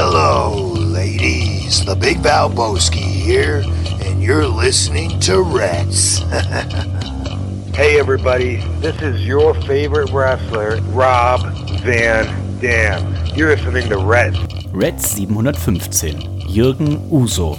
Hello, ladies. The Big Valboski here, and you're listening to Reds. hey, everybody. This is your favorite wrestler, Rob Van Dam. You're listening to Reds. Reds 715. Jürgen Uso.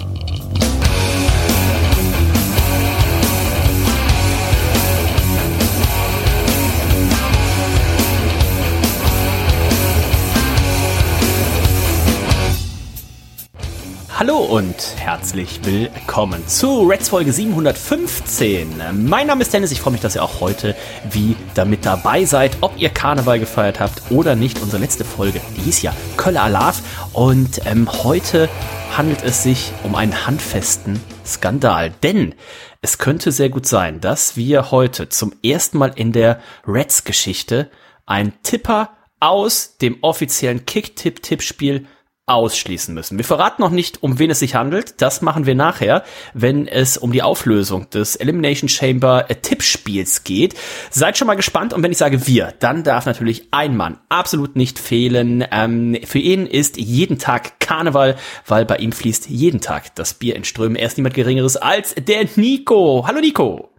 Hallo und herzlich willkommen zu Reds Folge 715. Mein Name ist Dennis, ich freue mich, dass ihr auch heute wieder mit dabei seid. Ob ihr Karneval gefeiert habt oder nicht, unsere letzte Folge, die hieß ja Kölle Alarv. Und ähm, heute handelt es sich um einen handfesten Skandal. Denn es könnte sehr gut sein, dass wir heute zum ersten Mal in der Reds-Geschichte einen Tipper aus dem offiziellen Kick-Tipp-Tippspiel ausschließen müssen. Wir verraten noch nicht, um wen es sich handelt. Das machen wir nachher, wenn es um die Auflösung des Elimination Chamber Tippspiels geht. Seid schon mal gespannt und wenn ich sage wir, dann darf natürlich ein Mann absolut nicht fehlen. Ähm, für ihn ist jeden Tag Karneval, weil bei ihm fließt jeden Tag das Bier in Strömen. Er ist niemand Geringeres als der Nico. Hallo Nico.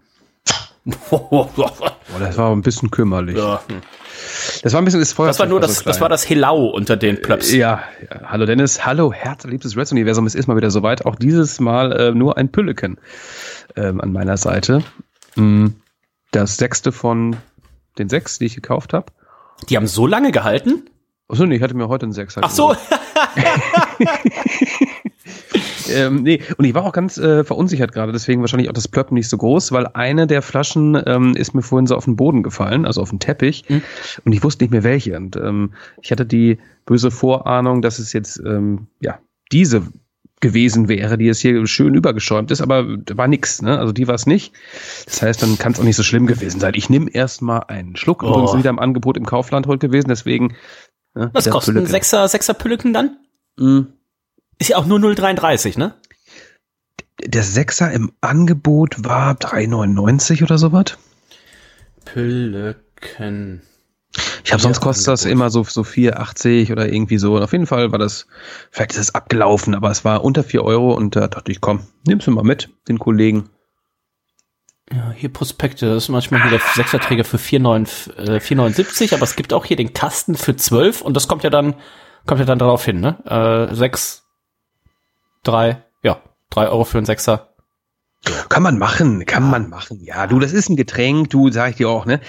Oh, das war ein bisschen kümmerlich. Ja. Das war ein bisschen das Feuer. Das war nur das, so das war das Helau unter den Plöps. Ja, ja, hallo Dennis, hallo herzliebstes Reds-Universum. Es ist mal wieder soweit. Auch dieses Mal äh, nur ein Pülleken ähm, an meiner Seite. Mm, das sechste von den sechs, die ich gekauft habe. Die haben so lange gehalten? Achso, nee, ich hatte mir heute einen Sechser. Ach so. ähm, nee, und ich war auch ganz äh, verunsichert gerade, deswegen wahrscheinlich auch das Plöppen nicht so groß, weil eine der Flaschen ähm, ist mir vorhin so auf den Boden gefallen, also auf den Teppich, mhm. und ich wusste nicht mehr welche. Und ähm, ich hatte die böse Vorahnung, dass es jetzt ähm, ja diese gewesen wäre, die jetzt hier schön übergeschäumt ist, aber da war nix, ne? Also die war es nicht. Das heißt, dann kann es auch nicht so schlimm gewesen sein. Ich nehme erstmal einen Schluck. Oh. Übrigens wieder im Angebot im Kaufland heute gewesen, deswegen. Ne, Was kostet ein Sechser, Sechser Pülleken dann? Mhm. Ist ja auch nur 0,33, ne? Der Sechser im Angebot war 3,99 oder sowas. Pülleken. Ich habe sonst kostet das immer so, so 4,80 oder irgendwie so. Und auf jeden Fall war das, vielleicht ist es abgelaufen, aber es war unter 4 Euro und da dachte ich, komm, nimm's mir mal mit, den Kollegen. Ja, hier Prospekte, das ist manchmal hier der Sechserträger für 4,79, äh, aber es gibt auch hier den Kasten für 12 und das kommt ja dann, kommt ja dann darauf hin, ne? Äh, 6, drei, ja, drei Euro für einen Sechser. Kann man machen, kann man machen. Ja, du, das ist ein Getränk, du, sag ich dir auch, ne?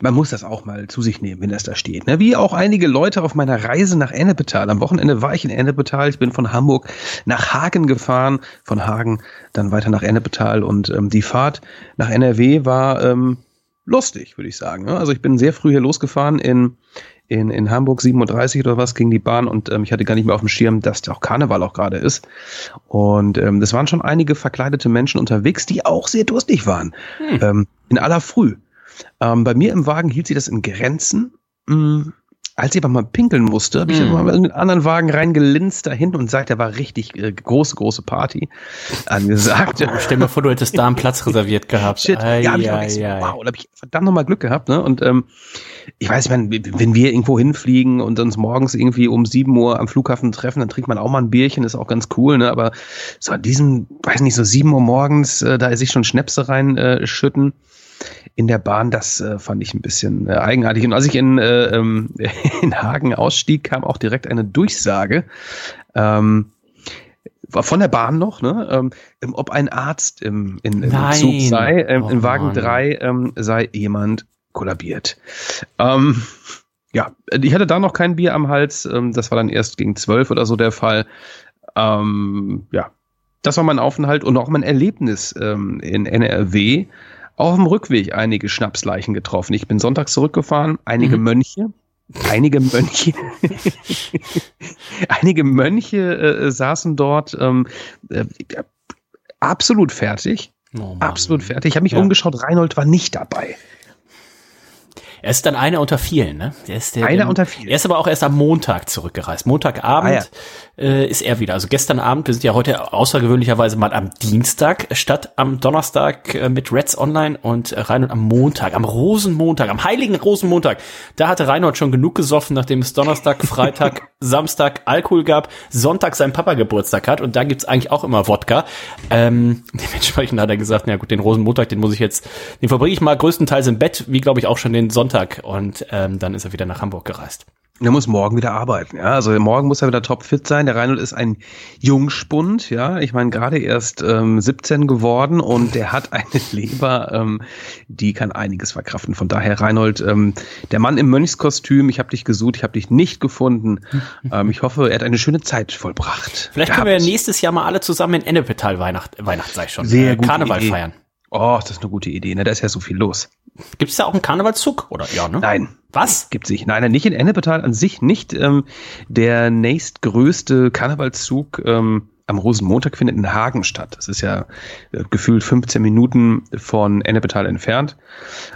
Man muss das auch mal zu sich nehmen, wenn das da steht. Ne? Wie auch einige Leute auf meiner Reise nach Ennepetal. Am Wochenende war ich in Ennepetal. Ich bin von Hamburg nach Hagen gefahren, von Hagen dann weiter nach Ennepetal und ähm, die Fahrt nach NRW war ähm, lustig, würde ich sagen. Ne? Also ich bin sehr früh hier losgefahren in in, in Hamburg 37 oder was ging die Bahn und ähm, ich hatte gar nicht mehr auf dem Schirm, dass auch Karneval auch gerade ist. Und ähm, das waren schon einige verkleidete Menschen unterwegs, die auch sehr durstig waren. Hm. Ähm, in aller Früh. Ähm, bei mir im Wagen hielt sie das in Grenzen. Als ich aber mal pinkeln musste, habe ich mm. mal in den anderen Wagen reingelinst da hinten und sagt, da war richtig äh, große, große Party angesagt. Oh, stell mir vor, du hättest da einen Platz reserviert gehabt. Shit. Ai, ja, hab ich auch ai, so, wow, da habe ich verdammt nochmal Glück gehabt. Ne? Und ähm, ich weiß, ich meine, wenn wir irgendwo hinfliegen und uns morgens irgendwie um sieben Uhr am Flughafen treffen, dann trinkt man auch mal ein Bierchen, ist auch ganz cool. Ne? Aber so an diesem, weiß nicht, so sieben Uhr morgens, äh, da sich schon Schnäpse reinschütten. Äh, in der Bahn, das äh, fand ich ein bisschen äh, eigenartig. Und als ich in, äh, ähm, in Hagen ausstieg, kam auch direkt eine Durchsage. Ähm, von der Bahn noch, ne? Ähm, ob ein Arzt im, in, im Zug sei, ähm, oh, in Wagen 3 ähm, sei jemand kollabiert. Ähm, ja, ich hatte da noch kein Bier am Hals. Ähm, das war dann erst gegen zwölf oder so der Fall. Ähm, ja, das war mein Aufenthalt und auch mein Erlebnis ähm, in NRW auf dem Rückweg einige Schnapsleichen getroffen. Ich bin sonntags zurückgefahren, einige mhm. Mönche, einige Mönche, einige Mönche äh, saßen dort ähm, äh, absolut fertig. Oh absolut fertig. Ich habe mich ja. umgeschaut, Reinhold war nicht dabei. Er ist dann einer unter vielen, ne? Er ist der, einer unter vielen. Er ist aber auch erst am Montag zurückgereist. Montagabend ah, ja. äh, ist er wieder. Also gestern Abend, wir sind ja heute außergewöhnlicherweise mal am Dienstag statt am Donnerstag äh, mit Reds Online und äh, Reinhold am Montag, am Rosenmontag, am heiligen Rosenmontag. Da hatte Reinhold schon genug gesoffen, nachdem es Donnerstag, Freitag, Samstag Alkohol gab, Sonntag sein Papa Geburtstag hat und da gibt's eigentlich auch immer Wodka. Ähm, dementsprechend hat er gesagt, na gut, den Rosenmontag, den muss ich jetzt, den verbringe ich mal größtenteils im Bett, wie glaube ich auch schon den Sonntag und ähm, dann ist er wieder nach Hamburg gereist. Er muss morgen wieder arbeiten, ja. Also morgen muss er wieder topfit sein. Der Reinhold ist ein Jungspund, ja. Ich meine, gerade erst ähm, 17 geworden und der hat eine Leber, ähm, die kann einiges verkraften. Von daher, Reinhold, ähm, der Mann im Mönchskostüm, ich habe dich gesucht, ich habe dich nicht gefunden. ähm, ich hoffe, er hat eine schöne Zeit vollbracht. Vielleicht gehabt. können wir nächstes Jahr mal alle zusammen in Ennepetal Weihnacht, Weihnacht sei schon, Sehr äh, Karneval Idee. feiern. Oh, das ist eine gute Idee, ne? Da ist ja so viel los. Gibt es da auch einen Karnevalszug? Oder ja, ne? Nein. Was? Gibt sich. Nein, nein, nicht in Ennepetal an sich nicht. Ähm, der nächstgrößte Karnevalszug ähm, am Rosenmontag findet in Hagen statt. Das ist ja äh, gefühlt 15 Minuten von Ennepetal entfernt.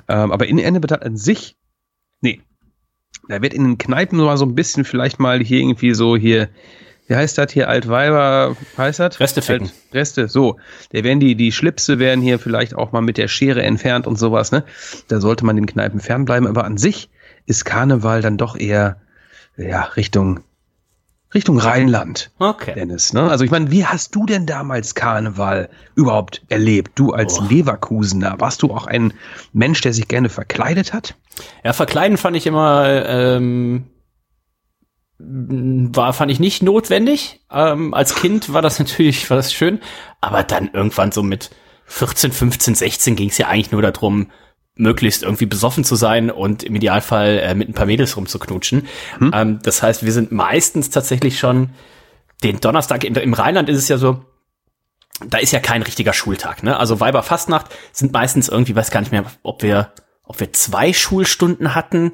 Ähm, aber in Ennepetal an sich, nee. Da wird in den Kneipen mal so ein bisschen vielleicht mal hier irgendwie so hier wie heißt das hier, Altweiber, heißt das? Reste ficken. Alt, Reste, so. Der werden die, die Schlipse werden hier vielleicht auch mal mit der Schere entfernt und sowas, ne? Da sollte man den Kneipen fernbleiben, aber an sich ist Karneval dann doch eher, ja, Richtung, Richtung Rheinland. Okay. Dennis, ne? Also ich meine, wie hast du denn damals Karneval überhaupt erlebt? Du als oh. Leverkusener, warst du auch ein Mensch, der sich gerne verkleidet hat? Ja, verkleiden fand ich immer, ähm, war, fand ich nicht notwendig. Ähm, als Kind war das natürlich, war das schön. Aber dann irgendwann so mit 14, 15, 16 ging es ja eigentlich nur darum, möglichst irgendwie besoffen zu sein und im Idealfall äh, mit ein paar Mädels rumzuknutschen. Hm. Ähm, das heißt, wir sind meistens tatsächlich schon den Donnerstag, in, im Rheinland ist es ja so, da ist ja kein richtiger Schultag, ne? Also Weiberfastnacht sind meistens irgendwie, weiß gar nicht mehr, ob wir, ob wir zwei Schulstunden hatten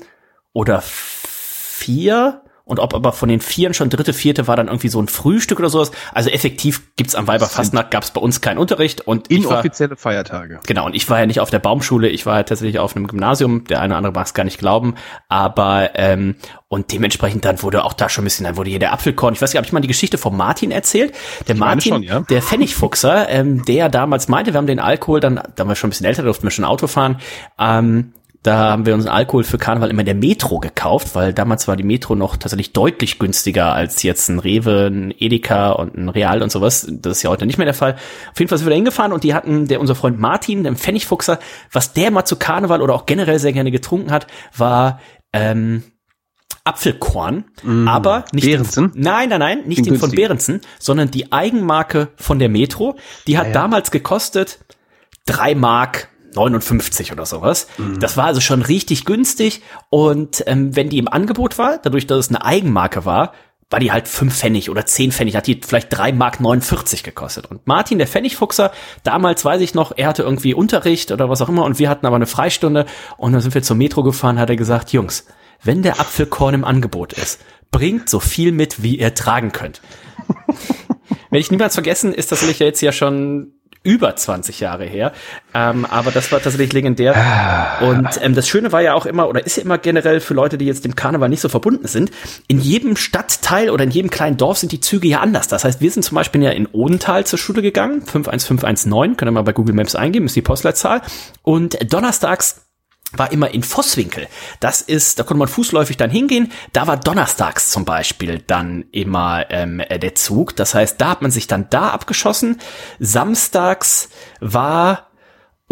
oder vier und ob aber von den Vieren schon dritte, vierte war dann irgendwie so ein Frühstück oder sowas. Also effektiv gibt's am Weiberfastnacht, gab's bei uns keinen Unterricht und inoffizielle war, Feiertage. Genau, und ich war ja nicht auf der Baumschule, ich war ja tatsächlich auf einem Gymnasium, der eine oder andere mag es gar nicht glauben, aber ähm, und dementsprechend dann wurde auch da schon ein bisschen, dann wurde hier der Apfelkorn, ich weiß nicht, habe ich mal die Geschichte von Martin erzählt? Der Martin, schon, ja. der Pfennigfuchser, ähm, der damals meinte, wir haben den Alkohol, dann, da wir schon ein bisschen älter, durften wir schon Auto fahren, ähm, da haben wir uns Alkohol für Karneval immer in der Metro gekauft, weil damals war die Metro noch tatsächlich deutlich günstiger als jetzt ein Rewe, ein Edeka und ein Real und sowas. Das ist ja heute nicht mehr der Fall. Auf jeden Fall sind wir da hingefahren und die hatten, der unser Freund Martin, der Pfennigfuchser, was der mal zu Karneval oder auch generell sehr gerne getrunken hat, war ähm, Apfelkorn, mm, aber nicht Behrensen? Den, nein, nein, nein, nicht den von Behrensen, sondern die Eigenmarke von der Metro. Die hat ah, ja. damals gekostet drei Mark 59 oder sowas. Mhm. Das war also schon richtig günstig. Und ähm, wenn die im Angebot war, dadurch, dass es eine Eigenmarke war, war die halt fünf Pfennig oder zehn Pfennig, hat die vielleicht drei Mark 49 gekostet. Und Martin, der Pfennigfuchser, damals weiß ich noch, er hatte irgendwie Unterricht oder was auch immer und wir hatten aber eine Freistunde und dann sind wir zur Metro gefahren, hat er gesagt, Jungs, wenn der Apfelkorn im Angebot ist, bringt so viel mit, wie ihr tragen könnt. Werde ich niemals vergessen, ist das jetzt ja schon über 20 Jahre her. Ähm, aber das war tatsächlich legendär. Und ähm, das Schöne war ja auch immer, oder ist ja immer generell für Leute, die jetzt dem Karneval nicht so verbunden sind, in jedem Stadtteil oder in jedem kleinen Dorf sind die Züge ja anders. Das heißt, wir sind zum Beispiel ja in Odenthal zur Schule gegangen, 51519, könnt ihr mal bei Google Maps eingeben, ist die Postleitzahl. Und donnerstags war immer in Vosswinkel. Das ist, da konnte man fußläufig dann hingehen. Da war donnerstags zum Beispiel dann immer ähm, der Zug. Das heißt, da hat man sich dann da abgeschossen. Samstags war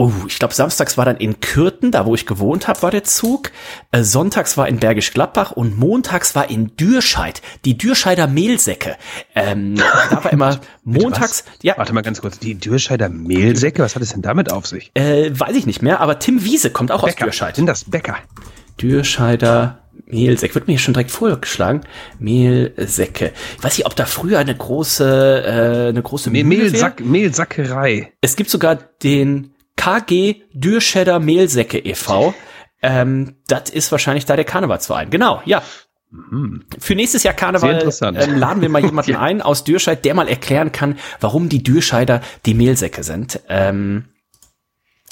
Oh, ich glaube, samstags war dann in Kürten, da wo ich gewohnt habe, war der Zug. Äh, sonntags war in Bergisch Gladbach und montags war in Dürscheid, die Dürscheider Mehlsäcke. Ähm, da war immer montags. Ja. Warte mal ganz kurz, die Dürscheider Mehlsäcke, was hat es denn damit auf sich? Äh, weiß ich nicht mehr, aber Tim Wiese kommt auch Bäcker. aus Dürscheid. Sind das Bäcker? Dürscheider Mehlsäcke. Wird mir hier schon direkt vorgeschlagen. Mehlsäcke. Ich weiß nicht, ob da früher eine große, äh, eine große Mehlsack, Mehlsackerei. Es gibt sogar den KG Dürschedder Mehlsäcke e.V. Ähm, das ist wahrscheinlich da der Karnevalsverein. Genau, ja. Mhm. Für nächstes Jahr Karneval ähm, laden wir mal jemanden ein aus Dürscheid, der mal erklären kann, warum die Dürscheider die Mehlsäcke sind. Ähm,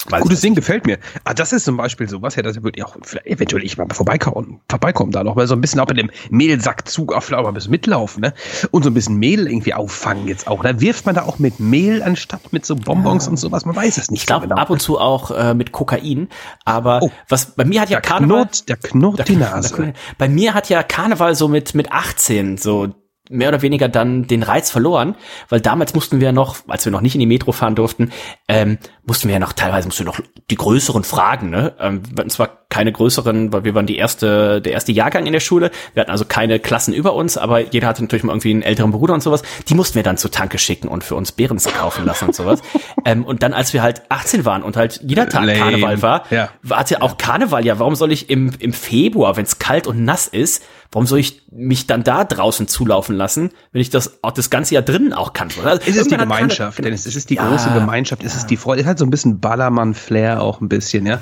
Weiß Gutes Ding gefällt mir. Ah, das ist zum Beispiel sowas, ja, das würde ich auch eventuell ich mal vorbeikommen, vorbeikommen da noch, weil so ein bisschen auch mit dem Mehlsackzug auf ein bisschen mitlaufen, ne? Und so ein bisschen Mehl irgendwie auffangen jetzt auch. Da wirft man da auch mit Mehl anstatt mit so Bonbons ja. und sowas, man weiß es nicht. Ich glaube genau. ab und zu auch äh, mit Kokain, aber oh, was bei mir hat ja Karneval knurrt, der knurrt die Nase. bei mir hat ja Karneval so mit mit 18 so mehr oder weniger dann den Reiz verloren, weil damals mussten wir noch, als wir noch nicht in die Metro fahren durften, ähm, mussten wir ja noch teilweise mussten wir noch die größeren fragen, ne? Ähm, wir hatten zwar keine größeren, weil wir waren die erste, der erste Jahrgang in der Schule, wir hatten also keine Klassen über uns, aber jeder hatte natürlich mal irgendwie einen älteren Bruder und sowas, die mussten wir dann zur Tanke schicken und für uns Beeren kaufen lassen und sowas. ähm, und dann, als wir halt 18 waren und halt jeder Tag Lame. Karneval war, ja. war ja auch Karneval, ja, warum soll ich im, im Februar, wenn es kalt und nass ist, warum soll ich mich dann da draußen zulaufen lassen, wenn ich das auch das ganze Jahr drinnen auch kann? Also, es ist die Gemeinschaft, Dennis, es ist die ja, große Gemeinschaft, es ist die Freude, es hat so ein bisschen Ballermann-Flair auch ein bisschen, ja,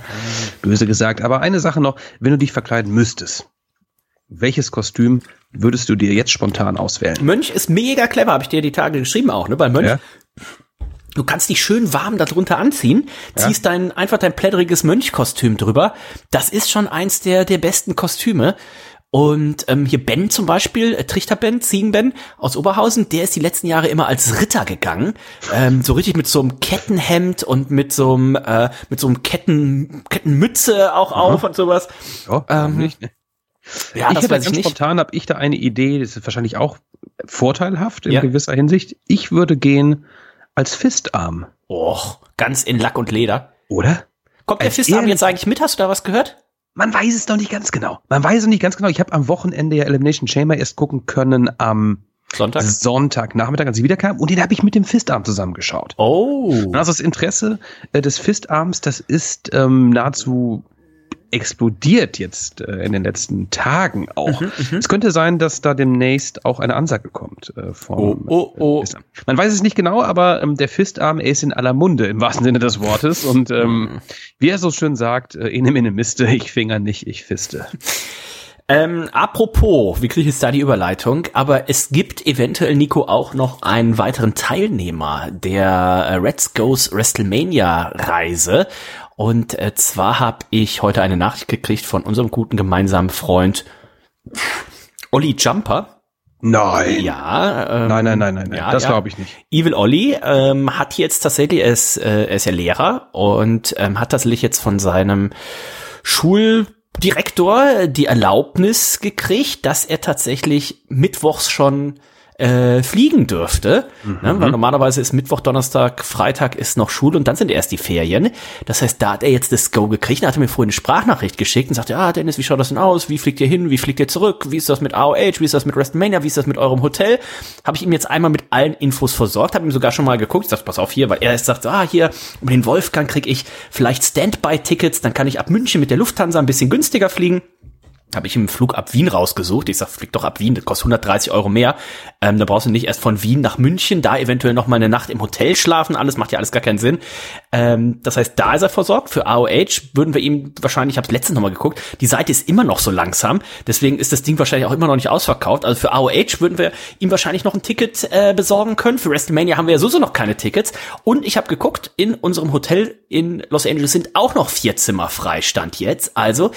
böse gesagt. Aber eine Sache noch, wenn du dich verkleiden müsstest, welches Kostüm würdest du dir jetzt spontan auswählen? Mönch ist mega clever, habe ich dir die Tage geschrieben auch, ne? Bei Mönch. Ja. Du kannst dich schön warm darunter anziehen, ziehst ja. dein einfach dein plätteriges Mönchkostüm drüber. Das ist schon eins der der besten Kostüme. Und ähm, hier Ben zum Beispiel, äh, Trichter Ben, Ziegen Ben aus Oberhausen, der ist die letzten Jahre immer als Ritter gegangen. Ähm, so richtig mit so einem Kettenhemd und mit so einem, äh, mit so einem Ketten, Kettenmütze auch Aha. auf und sowas. Ja, ähm, nicht, ne? Ja, ich das weiß ich nicht. Spontan habe ich da eine Idee, das ist wahrscheinlich auch vorteilhaft in ja. gewisser Hinsicht. Ich würde gehen als Fistarm. Och, ganz in Lack und Leder. Oder? Kommt der Fistarm jetzt eigentlich mit? Hast du da was gehört? Man weiß es noch nicht ganz genau. Man weiß es nicht ganz genau. Ich habe am Wochenende ja Elimination Chamber erst gucken können am Sonntag? Sonntagnachmittag, als ich wiederkam. Und den habe ich mit dem Fistarm zusammengeschaut. Oh. Also das Interesse äh, des Fistarms, das ist ähm, nahezu explodiert jetzt äh, in den letzten Tagen auch. Mhm, mhm, es könnte sein, dass da demnächst auch eine Ansage kommt äh, vom oh, oh, oh. Fistarm. Man weiß es nicht genau, aber ähm, der Fistarm, ist in aller Munde im wahrsten Sinne des Wortes. Und ähm, mhm. wie er so schön sagt, äh, ene mine miste, ich finger nicht, ich fiste. Ähm, apropos, wie kriege ich jetzt da die Überleitung? Aber es gibt eventuell, Nico, auch noch einen weiteren Teilnehmer der äh, Reds Goes WrestleMania Reise. Und äh, zwar habe ich heute eine Nachricht gekriegt von unserem guten gemeinsamen Freund Olli Jumper. Nein. Ja. Ähm, nein, nein, nein, nein, nein. Ja, das ja. glaube ich nicht. Evil Olli ähm, hat jetzt tatsächlich, er ist, äh, er ist ja Lehrer und ähm, hat tatsächlich jetzt von seinem Schuldirektor die Erlaubnis gekriegt, dass er tatsächlich mittwochs schon äh, fliegen dürfte. Mhm. Ne? Weil normalerweise ist Mittwoch, Donnerstag, Freitag ist noch Schule und dann sind erst die Ferien. Das heißt, da hat er jetzt das Go gekriegt. Da hat mir vorhin eine Sprachnachricht geschickt und sagte, ah, Dennis, wie schaut das denn aus? Wie fliegt ihr hin? Wie fliegt ihr zurück? Wie ist das mit AOH? Wie ist das mit WrestleMania? Wie ist das mit eurem Hotel? Habe ich ihm jetzt einmal mit allen Infos versorgt, habe ihm sogar schon mal geguckt. Ich sag, pass auf hier, weil er jetzt sagt, ah, hier, um den Wolfgang krieg ich vielleicht Standby-Tickets, dann kann ich ab München mit der Lufthansa ein bisschen günstiger fliegen habe ich im Flug ab Wien rausgesucht. Ich sag, flieg doch ab Wien, das kostet 130 Euro mehr. Ähm, da brauchst du nicht erst von Wien nach München, da eventuell noch mal eine Nacht im Hotel schlafen. Alles macht ja alles gar keinen Sinn. Ähm, das heißt, da ist er versorgt. Für AOH würden wir ihm wahrscheinlich, ich habe letztens noch mal geguckt, die Seite ist immer noch so langsam. Deswegen ist das Ding wahrscheinlich auch immer noch nicht ausverkauft. Also für AOH würden wir ihm wahrscheinlich noch ein Ticket äh, besorgen können. Für WrestleMania haben wir ja sowieso noch keine Tickets. Und ich habe geguckt, in unserem Hotel in Los Angeles sind auch noch vier Zimmer frei, stand jetzt. Also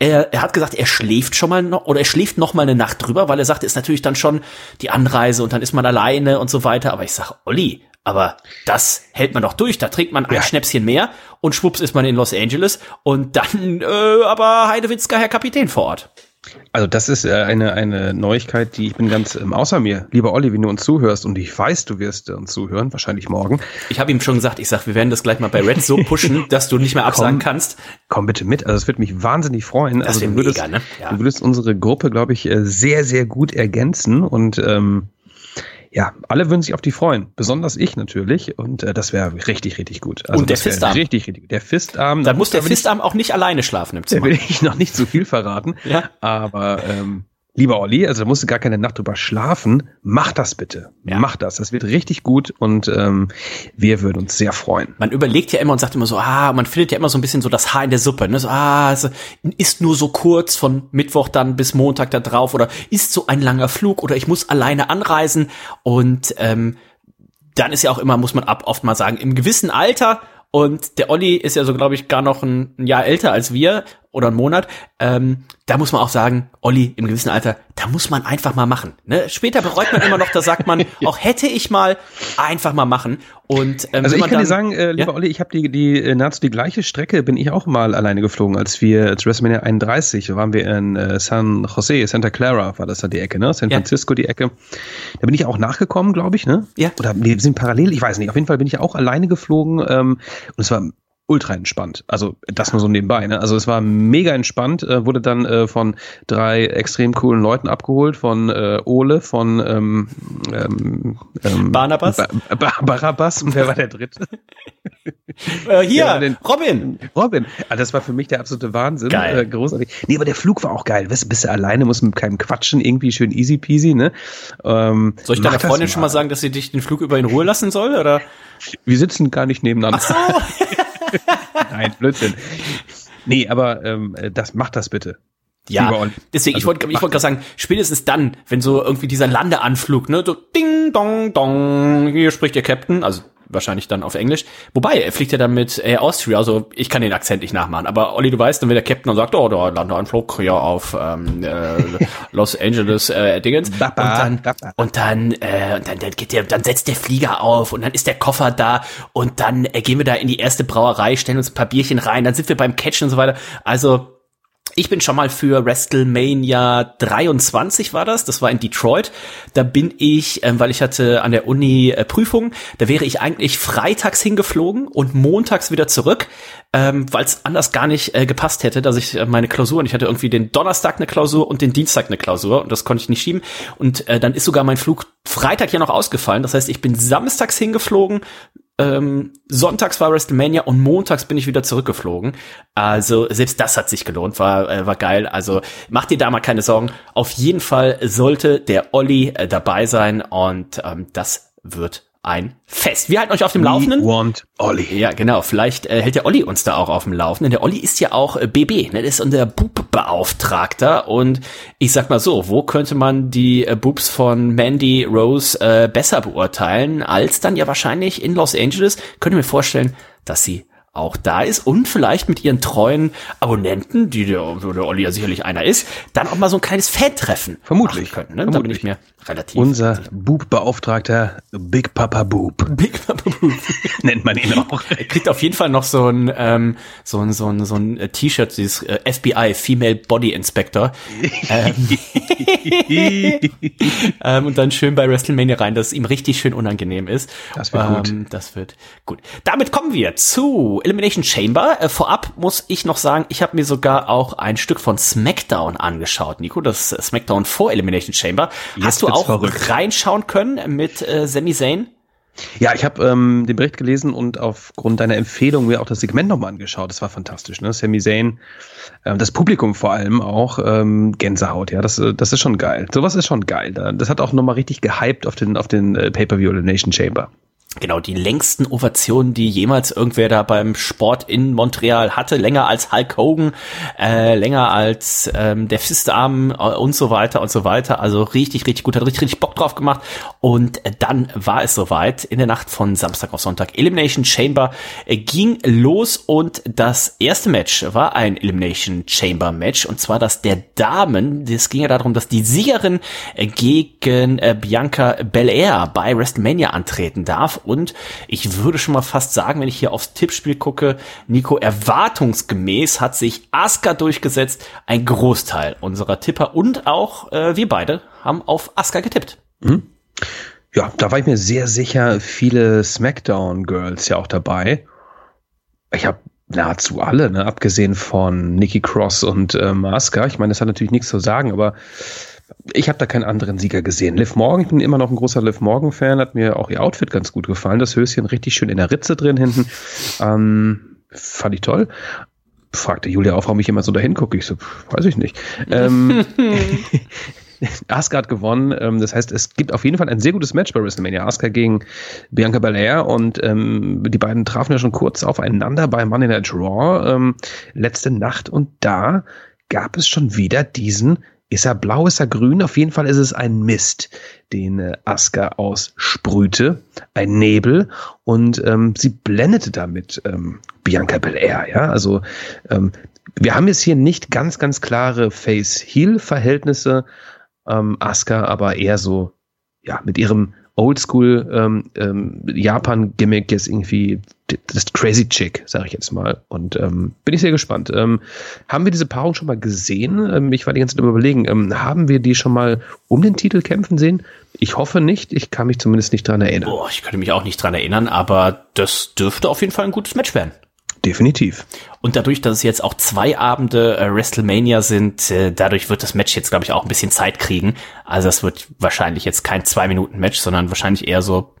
er, er hat gesagt, er schläft schon mal noch oder er schläft noch mal eine Nacht drüber, weil er sagt, ist natürlich dann schon die Anreise und dann ist man alleine und so weiter. Aber ich sag, Olli, aber das hält man doch durch. Da trinkt man ein ja. Schnäpschen mehr und schwupps ist man in Los Angeles und dann äh, aber Heidewitzka, Herr Kapitän vor Ort. Also das ist äh, eine, eine Neuigkeit, die ich bin ganz ähm, außer mir. Lieber Olli, wenn du uns zuhörst und ich weiß, du wirst uns zuhören, wahrscheinlich morgen. Ich habe ihm schon gesagt, ich sag, wir werden das gleich mal bei Red so pushen, dass du nicht mehr absagen komm, kannst. Komm bitte mit, also es wird mich wahnsinnig freuen. Das also du würdest, mega, ne? ja. du würdest unsere Gruppe, glaube ich, äh, sehr, sehr gut ergänzen und ähm, ja, alle würden sich auf die freuen. Besonders ich natürlich. Und äh, das wäre richtig, richtig gut. Also und der Fistarm. Richtig, richtig. Der Fistarm. Da muss der Fistarm auch nicht alleine schlafen im Zimmer. Da will ich noch nicht so viel verraten. Ja. Aber ähm, Lieber Olli, also da musst du gar keine Nacht drüber schlafen. Mach das bitte. Ja. Mach das. Das wird richtig gut und ähm, wir würden uns sehr freuen. Man überlegt ja immer und sagt immer so, ah, man findet ja immer so ein bisschen so das Haar in der Suppe. Ne? So, ah, es ist nur so kurz von Mittwoch dann bis Montag da drauf oder ist so ein langer Flug oder ich muss alleine anreisen und ähm, dann ist ja auch immer, muss man ab oft mal sagen, im gewissen Alter Und der Olli ist ja so, glaube ich, gar noch ein, ein Jahr älter als wir oder einen Monat. Ähm, da muss man auch sagen, Olli, im gewissen Alter, da muss man einfach mal machen. Ne? Später bereut man immer noch, da sagt man, auch hätte ich mal einfach mal machen. Und ähm, also ich kann dann, dir sagen, äh, lieber ja? Olli, ich habe die, die äh, nahezu die gleiche Strecke, bin ich auch mal alleine geflogen, als wir zu WrestleMania 31, da waren wir in äh, San Jose, Santa Clara war das da die Ecke, ne? San Francisco ja. die Ecke. Da bin ich auch nachgekommen, glaube ich, ne? Ja. Oder wir sind parallel, ich weiß nicht. Auf jeden Fall bin ich auch alleine geflogen ähm, und es war ultra entspannt. Also das nur so nebenbei. Ne? Also es war mega entspannt. Äh, wurde dann äh, von drei extrem coolen Leuten abgeholt, von äh, Ole, von ähm, ähm, ähm Barnabas, ba ba Barabas und wer war der dritte? äh, hier, ja, den, Robin. Robin. Ah, das war für mich der absolute Wahnsinn. Geil. Äh, großartig. Nee, aber der Flug war auch geil. Weißt, bist du alleine, musst mit keinem quatschen, irgendwie schön easy peasy. Ne? Ähm, soll ich deiner Freundin schon mal sagen, dass sie dich den Flug über in Ruhe lassen soll? Oder? Wir sitzen gar nicht nebeneinander. Ach so. Nein, Blödsinn. Nee, aber ähm, das macht das bitte. Ja, deswegen, also, ich wollte ich wollte gerade sagen, spätestens dann, wenn so irgendwie dieser Landeanflug, ne, so ding, dong, dong, hier spricht der Captain, also wahrscheinlich dann auf Englisch. Wobei, er fliegt ja dann mit Air Austria, also ich kann den Akzent nicht nachmachen. Aber Olli, du weißt, dann wird der Captain und sagt, oh, da Landeanflug hier auf ähm, äh, Los Angeles äh, Dingens. und dann, und dann, äh, und dann, dann, geht der, dann setzt der Flieger auf und dann ist der Koffer da und dann äh, gehen wir da in die erste Brauerei, stellen uns ein paar Bierchen rein, dann sind wir beim Catchen und so weiter. Also ich bin schon mal für WrestleMania 23 war das, das war in Detroit. Da bin ich, ähm, weil ich hatte an der Uni äh, Prüfung, da wäre ich eigentlich freitags hingeflogen und montags wieder zurück, ähm, weil es anders gar nicht äh, gepasst hätte, dass ich äh, meine Klausuren, ich hatte irgendwie den Donnerstag eine Klausur und den Dienstag eine Klausur und das konnte ich nicht schieben. Und äh, dann ist sogar mein Flug Freitag ja noch ausgefallen. Das heißt, ich bin samstags hingeflogen, ähm, sonntags war WrestleMania und montags bin ich wieder zurückgeflogen. Also selbst das hat sich gelohnt, war, äh, war geil. Also mach dir da mal keine Sorgen. Auf jeden Fall sollte der Olli äh, dabei sein und ähm, das wird ein Fest. Wir halten euch auf dem We Laufenden. Want Olli. Ja, genau. Vielleicht äh, hält der Olli uns da auch auf dem Laufenden. Der Olli ist ja auch äh, BB, ne? Das ist unser Bub-Beauftragter. Und ich sag mal so, wo könnte man die äh, Boobs von Mandy Rose äh, besser beurteilen, als dann ja wahrscheinlich in Los Angeles? Könnte mir vorstellen, dass sie auch da ist und vielleicht mit ihren treuen Abonnenten, die der, der Olli ja sicherlich einer ist, dann auch mal so ein kleines Fan-Treffen vermutlich können. Ne? Vermutlich. Da bin ich mir relativ. Unser Boob-Beauftragter Big Papa Boob. Big Papa Boob nennt man ihn auch. Er kriegt auf jeden Fall noch so ein ähm, so ein so ein so ein äh, T-Shirt, dieses äh, FBI Female Body Inspector. ähm, ähm, und dann schön bei WrestleMania rein, dass es ihm richtig schön unangenehm ist. Das wird gut. Ähm, das wird gut. Damit kommen wir zu Elimination Chamber. Äh, vorab muss ich noch sagen, ich habe mir sogar auch ein Stück von SmackDown angeschaut, Nico, das SmackDown vor Elimination Chamber. Jetzt Hast du auch verrückt. reinschauen können mit äh, Sami Zayn? Ja, ich habe ähm, den Bericht gelesen und aufgrund deiner Empfehlung mir auch das Segment nochmal angeschaut. Das war fantastisch, ne? Sami Zayn, äh, das Publikum vor allem auch, ähm, Gänsehaut, ja, das, äh, das ist schon geil. Sowas ist schon geil. Das hat auch nochmal richtig gehypt auf den, auf den äh, Pay-Per-View Elimination Chamber. Genau, die längsten Ovationen, die jemals irgendwer da beim Sport in Montreal hatte, länger als Hulk Hogan, äh, länger als ähm, der Fistarm äh, und so weiter und so weiter. Also richtig, richtig gut, hat richtig, richtig Bock drauf gemacht. Und dann war es soweit. In der Nacht von Samstag auf Sonntag. Elimination Chamber äh, ging los und das erste Match war ein Elimination Chamber Match und zwar das der Damen. Es ging ja darum, dass die Siegerin äh, gegen Bianca Belair bei WrestleMania antreten darf und ich würde schon mal fast sagen, wenn ich hier aufs Tippspiel gucke, Nico, erwartungsgemäß hat sich Asuka durchgesetzt. Ein Großteil unserer Tipper und auch äh, wir beide haben auf Asuka getippt. Mhm. Ja, da war ich mir sehr sicher, viele SmackDown-Girls ja auch dabei. Ich habe nahezu alle, ne? abgesehen von Nikki Cross und äh, Asuka. Ich meine, das hat natürlich nichts zu sagen, aber ich habe da keinen anderen Sieger gesehen. Liv Morgan, ich bin immer noch ein großer Liv Morgan-Fan, hat mir auch ihr Outfit ganz gut gefallen. Das Höschen richtig schön in der Ritze drin hinten. Ähm, fand ich toll. Fragte Julia auch, warum ich immer so dahin gucke. Ich so, weiß ich nicht. ähm, Asuka hat gewonnen. Ähm, das heißt, es gibt auf jeden Fall ein sehr gutes Match bei WrestleMania. Asuka gegen Bianca Belair und ähm, die beiden trafen ja schon kurz aufeinander bei Monday Night Raw ähm, letzte Nacht und da gab es schon wieder diesen ist er blau, ist er grün? Auf jeden Fall ist es ein Mist, den äh, Asuka aussprühte, ein Nebel, und ähm, sie blendete damit ähm, Bianca Belair, ja, also ähm, wir haben jetzt hier nicht ganz, ganz klare Face-Heel-Verhältnisse, ähm, Asuka aber eher so, ja, mit ihrem Oldschool ähm, ähm, Japan-Gimmick jetzt irgendwie das Crazy Chick, sage ich jetzt mal. Und ähm, bin ich sehr gespannt. Ähm, haben wir diese Paarung schon mal gesehen? Ähm, ich war die ganze Zeit überlegen. Ähm, haben wir die schon mal um den Titel kämpfen sehen? Ich hoffe nicht. Ich kann mich zumindest nicht dran erinnern. Boah, ich könnte mich auch nicht dran erinnern, aber das dürfte auf jeden Fall ein gutes Match werden. Definitiv. Und dadurch, dass es jetzt auch zwei Abende äh, WrestleMania sind, äh, dadurch wird das Match jetzt, glaube ich, auch ein bisschen Zeit kriegen. Also es wird wahrscheinlich jetzt kein Zwei-Minuten-Match, sondern wahrscheinlich eher so,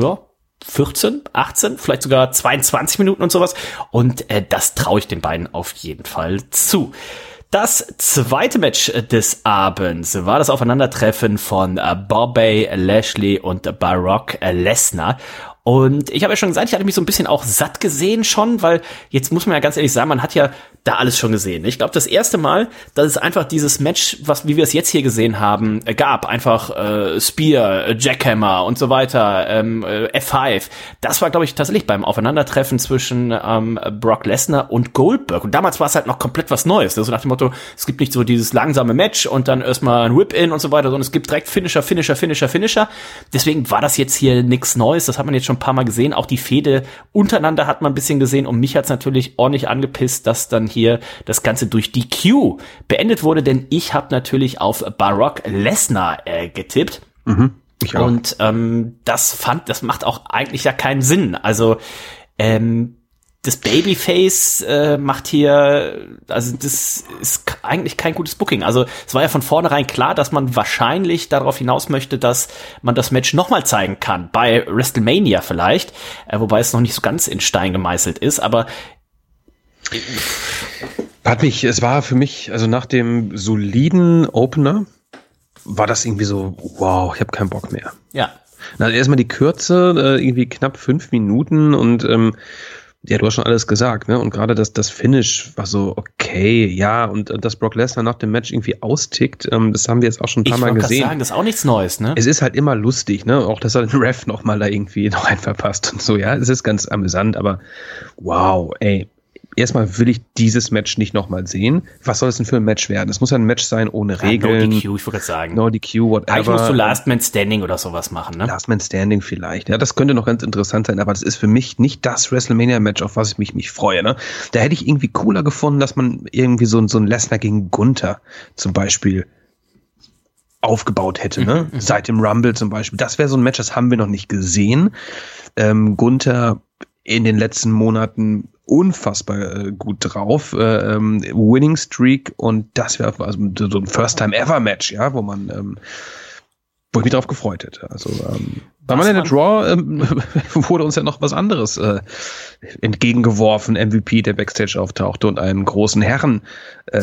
ja, 14, 18, vielleicht sogar 22 Minuten und sowas. Und äh, das traue ich den beiden auf jeden Fall zu. Das zweite Match des Abends war das Aufeinandertreffen von äh, Bobby Lashley und Barock Lesnar. Und ich habe ja schon gesagt, ich hatte mich so ein bisschen auch satt gesehen schon, weil jetzt muss man ja ganz ehrlich sagen, man hat ja da alles schon gesehen. Ich glaube, das erste Mal, dass es einfach dieses Match, was wie wir es jetzt hier gesehen haben, äh, gab, einfach äh, Spear, Jackhammer und so weiter, ähm, äh, F5. Das war, glaube ich, tatsächlich beim Aufeinandertreffen zwischen ähm, Brock Lesnar und Goldberg. Und damals war es halt noch komplett was Neues. Also nach dem Motto, es gibt nicht so dieses langsame Match und dann erstmal ein Whip-In und so weiter, sondern es gibt direkt Finisher, Finisher, Finisher, Finisher. Deswegen war das jetzt hier nichts Neues. Das hat man jetzt schon ein paar Mal gesehen. Auch die Fehde untereinander hat man ein bisschen gesehen und mich hat's natürlich ordentlich angepisst, dass dann hier das Ganze durch die Q beendet wurde, denn ich habe natürlich auf Barock Lesnar äh, getippt. Mhm. Und ähm, das fand, das macht auch eigentlich ja keinen Sinn. Also ähm, das Babyface äh, macht hier, also das ist eigentlich kein gutes Booking. Also es war ja von vornherein klar, dass man wahrscheinlich darauf hinaus möchte, dass man das Match nochmal zeigen kann, bei WrestleMania vielleicht, äh, wobei es noch nicht so ganz in Stein gemeißelt ist, aber hat mich, es war für mich, also nach dem soliden Opener, war das irgendwie so, wow, ich habe keinen Bock mehr. Ja. Na, erstmal die Kürze, äh, irgendwie knapp fünf Minuten und ähm, ja, du hast schon alles gesagt, ne? Und gerade das, das Finish war so okay, ja, und dass Brock Lesnar nach dem Match irgendwie austickt, ähm, das haben wir jetzt auch schon ein paar ich Mal gesehen. Sagen, das ist auch nichts Neues, ne? Es ist halt immer lustig, ne? Auch dass er den Ref nochmal da irgendwie noch einen verpasst und so, ja. Es ist ganz amüsant, aber wow, ey, erstmal will ich dieses Match nicht nochmal sehen. Was soll es denn für ein Match werden? Es muss ja ein Match sein ohne ja, Regeln. No DQ, ich würde sagen. No DQ, whatever. Eigentlich musst du Last Man Standing oder sowas machen, ne? Last Man Standing vielleicht. Ja, das könnte noch ganz interessant sein, aber das ist für mich nicht das WrestleMania-Match, auf was ich mich, mich freue, ne? Da hätte ich irgendwie cooler gefunden, dass man irgendwie so, so ein Lesnar gegen Gunther zum Beispiel aufgebaut hätte, ne? Mhm, mhm. Seit dem Rumble zum Beispiel. Das wäre so ein Match, das haben wir noch nicht gesehen. Ähm, Gunther in den letzten Monaten unfassbar äh, gut drauf. Äh, ähm, Winning Streak und das wäre also so ein First-Time-Ever-Match, ja, wo man ähm, wo ich mich darauf gefreut hätte. Also ähm, bei meiner der Draw ähm, wurde uns ja noch was anderes äh, entgegengeworfen. MVP, der Backstage auftauchte und einen großen Herren äh,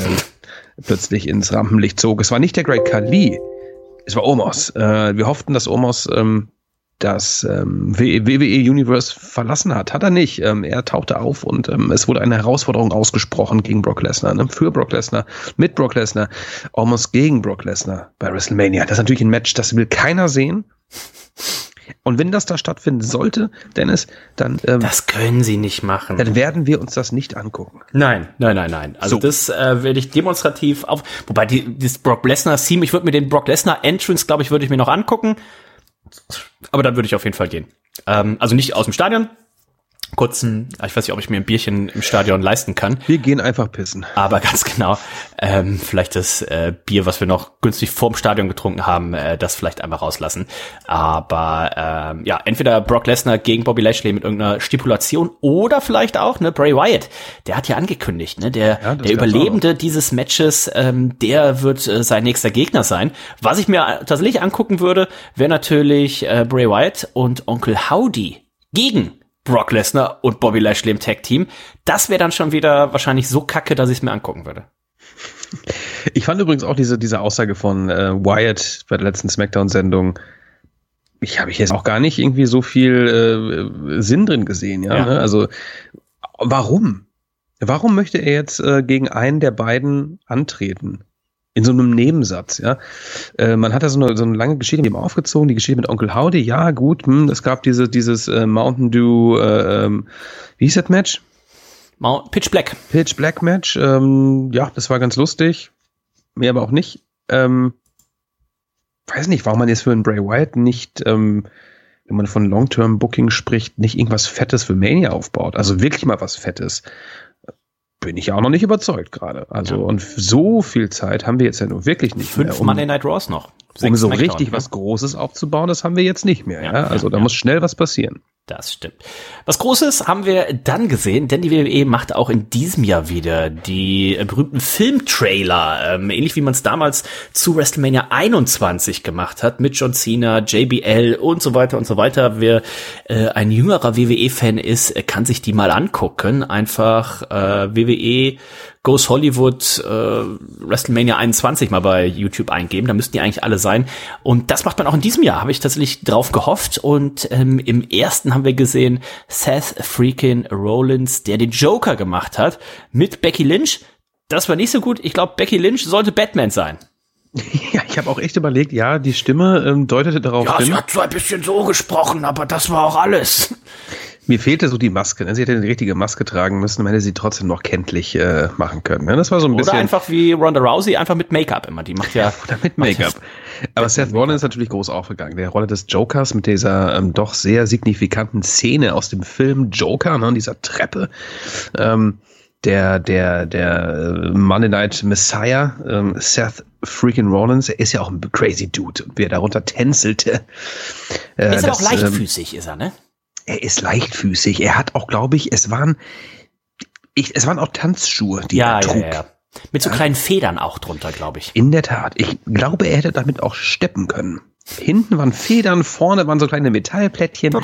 plötzlich ins Rampenlicht zog. Es war nicht der Great Khali, es war Omos. Äh, wir hofften, dass Omos ähm, das ähm, WWE Universe verlassen hat. Hat er nicht. Ähm, er tauchte auf und ähm, es wurde eine Herausforderung ausgesprochen gegen Brock Lesnar, ne? für Brock Lesnar, mit Brock Lesnar, almost gegen Brock Lesnar bei WrestleMania. Das ist natürlich ein Match, das will keiner sehen. Und wenn das da stattfinden sollte, Dennis, dann ähm, das können Sie nicht machen. Dann werden wir uns das nicht angucken. Nein, nein, nein, nein. Also so. das äh, werde ich demonstrativ auf. Wobei die, das Brock Lesnar Theme, ich würde mir den Brock Lesnar Entrance, glaube ich, würde ich mir noch angucken. Aber dann würde ich auf jeden Fall gehen. Ähm, also nicht aus dem Stadion, kurzen, ich weiß nicht, ob ich mir ein Bierchen im Stadion leisten kann. Wir gehen einfach pissen. Aber ganz genau, ähm, vielleicht das äh, Bier, was wir noch günstig vorm Stadion getrunken haben, äh, das vielleicht einmal rauslassen. Aber ähm, ja, entweder Brock Lesnar gegen Bobby Lashley mit irgendeiner Stipulation oder vielleicht auch ne Bray Wyatt. Der hat ja angekündigt, ne, der ja, der Überlebende dieses Matches, ähm, der wird äh, sein nächster Gegner sein. Was ich mir tatsächlich angucken würde, wäre natürlich äh, Bray Wyatt und Onkel Howdy gegen Brock Lesnar und Bobby Lashley im Tag Team. Das wäre dann schon wieder wahrscheinlich so kacke, dass ich es mir angucken würde. Ich fand übrigens auch diese, diese Aussage von äh, Wyatt bei der letzten Smackdown-Sendung, ich habe ich jetzt auch gar nicht irgendwie so viel äh, Sinn drin gesehen, ja. ja. Ne? Also warum? Warum möchte er jetzt äh, gegen einen der beiden antreten? In so einem Nebensatz, ja. Äh, man hat da so eine, so eine lange Geschichte mit ihm aufgezogen, die Geschichte mit Onkel Howdy, ja, gut, hm, es gab diese, dieses äh, Mountain Dew, äh, ähm, wie hieß das Match? Mount, Pitch Black. Pitch Black Match, ähm, ja, das war ganz lustig, mehr aber auch nicht. Ähm, weiß nicht, warum man jetzt für einen Bray Wyatt nicht, ähm, wenn man von Long-Term-Booking spricht, nicht irgendwas Fettes für Mania aufbaut. Also wirklich mal was Fettes bin ich auch noch nicht überzeugt gerade. Also, ja. und so viel Zeit haben wir jetzt ja nur wirklich nicht Fünf mehr. Um, Monday Night Raws noch. Um so richtig was Großes aufzubauen, das haben wir jetzt nicht mehr. Ja, ja? Also, da muss schnell was passieren. Das stimmt. Was Großes haben wir dann gesehen, denn die WWE macht auch in diesem Jahr wieder die berühmten Filmtrailer, ähm, ähnlich wie man es damals zu WrestleMania 21 gemacht hat, mit John Cena, JBL und so weiter und so weiter. Wer äh, ein jüngerer WWE-Fan ist, kann sich die mal angucken. Einfach äh, WWE Goes Hollywood äh, WrestleMania 21 mal bei YouTube eingeben. Da müssten die eigentlich alle sein. Und das macht man auch in diesem Jahr, habe ich tatsächlich drauf gehofft. Und ähm, im ersten haben wir gesehen Seth freaking Rollins, der den Joker gemacht hat mit Becky Lynch. Das war nicht so gut. Ich glaube, Becky Lynch sollte Batman sein. Ja, ich habe auch echt überlegt, ja, die Stimme ähm, deutete darauf ja, hin. Ja, sie hat so ein bisschen so gesprochen, aber das war auch alles. Mir fehlte so die Maske. Ne? Sie hätte eine richtige Maske tragen müssen, man hätte sie trotzdem noch kenntlich äh, machen können. Ne? Das war so ein bisschen. Oder einfach wie Ronda Rousey, einfach mit Make-up immer. Die macht ja. Oder mit Make-up. Aber Seth Rollins ist natürlich groß aufgegangen. Der Rolle des Jokers mit dieser ähm, doch sehr signifikanten Szene aus dem Film Joker, ne? dieser Treppe. Ähm, der, der, der äh, Monday Night Messiah, ähm, Seth freaking Rollins, er ist ja auch ein crazy Dude. Und wie er darunter tänzelte. Äh, ist er auch leichtfüßig, ähm, ist er, ne? Er ist leichtfüßig. Er hat auch, glaube ich, es waren, ich, es waren auch Tanzschuhe, die ja, er trug. Ja, ja. Mit so kleinen Federn auch drunter, glaube ich. In der Tat. Ich glaube, er hätte damit auch steppen können. Hinten waren Federn, vorne waren so kleine Metallplättchen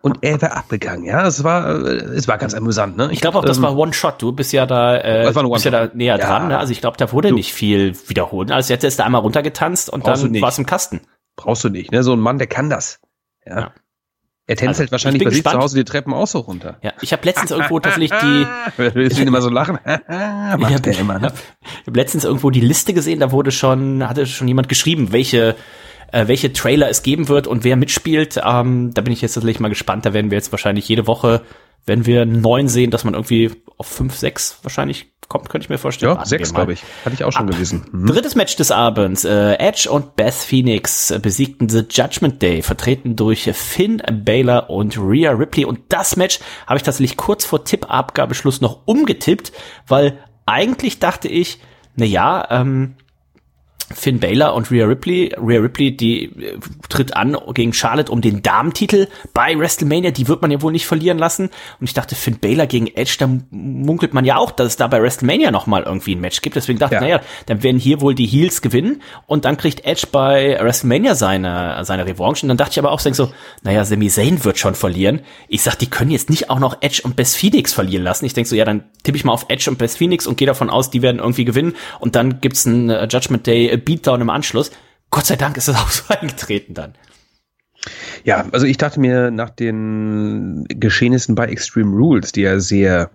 und er wäre abgegangen. Ja, es war, äh, es war ganz amüsant. Ne? Ich, ich glaube auch, das ähm, war One Shot. Du bist ja da, äh, bist ja da näher ja. dran. Ne? Also ich glaube, da wurde du. nicht viel wiederholt. Also jetzt ist er einmal runtergetanzt und Brauchst dann war es im Kasten. Brauchst du nicht. Ne? So ein Mann, der kann das. Ja. ja. Er tänzelt also, wahrscheinlich bei sich zu Hause die Treppen auch so runter. Ja, ich habe letztens irgendwo tatsächlich die. Willst du ihn immer so lachen? Macht ich habe ne? hab letztens irgendwo die Liste gesehen, da wurde schon, hatte schon jemand geschrieben, welche äh, welche Trailer es geben wird und wer mitspielt. Ähm, da bin ich jetzt tatsächlich mal gespannt. Da werden wir jetzt wahrscheinlich jede Woche, wenn wir neun sehen, dass man irgendwie auf fünf, sechs wahrscheinlich kommt, könnte ich mir vorstellen. Ja, sechs, glaube ich. Hatte ich auch schon ah, gelesen. Mhm. Drittes Match des Abends. Äh, Edge und Beth Phoenix besiegten The Judgment Day, vertreten durch Finn Baylor und Rhea Ripley. Und das Match habe ich tatsächlich kurz vor Tippabgabeschluss noch umgetippt, weil eigentlich dachte ich, na ja, ähm, Finn Baylor und Rhea Ripley. Rhea Ripley, die äh, tritt an gegen Charlotte um den Damentitel bei WrestleMania. Die wird man ja wohl nicht verlieren lassen. Und ich dachte, Finn Baylor gegen Edge, da munkelt man ja auch, dass es da bei WrestleMania nochmal irgendwie ein Match gibt. Deswegen dachte ich, ja. naja, dann werden hier wohl die Heels gewinnen. Und dann kriegt Edge bei WrestleMania seine, seine Revanche. Und dann dachte ich aber auch so, naja, Sami Zayn wird schon verlieren. Ich sag, die können jetzt nicht auch noch Edge und Best Phoenix verlieren lassen. Ich denke so, ja, dann tippe ich mal auf Edge und Best Phoenix und gehe davon aus, die werden irgendwie gewinnen. Und dann gibt's ein äh, Judgment Day Beatdown im Anschluss. Gott sei Dank ist das auch so eingetreten dann. Ja, also ich dachte mir nach den Geschehnissen bei Extreme Rules, die ja sehr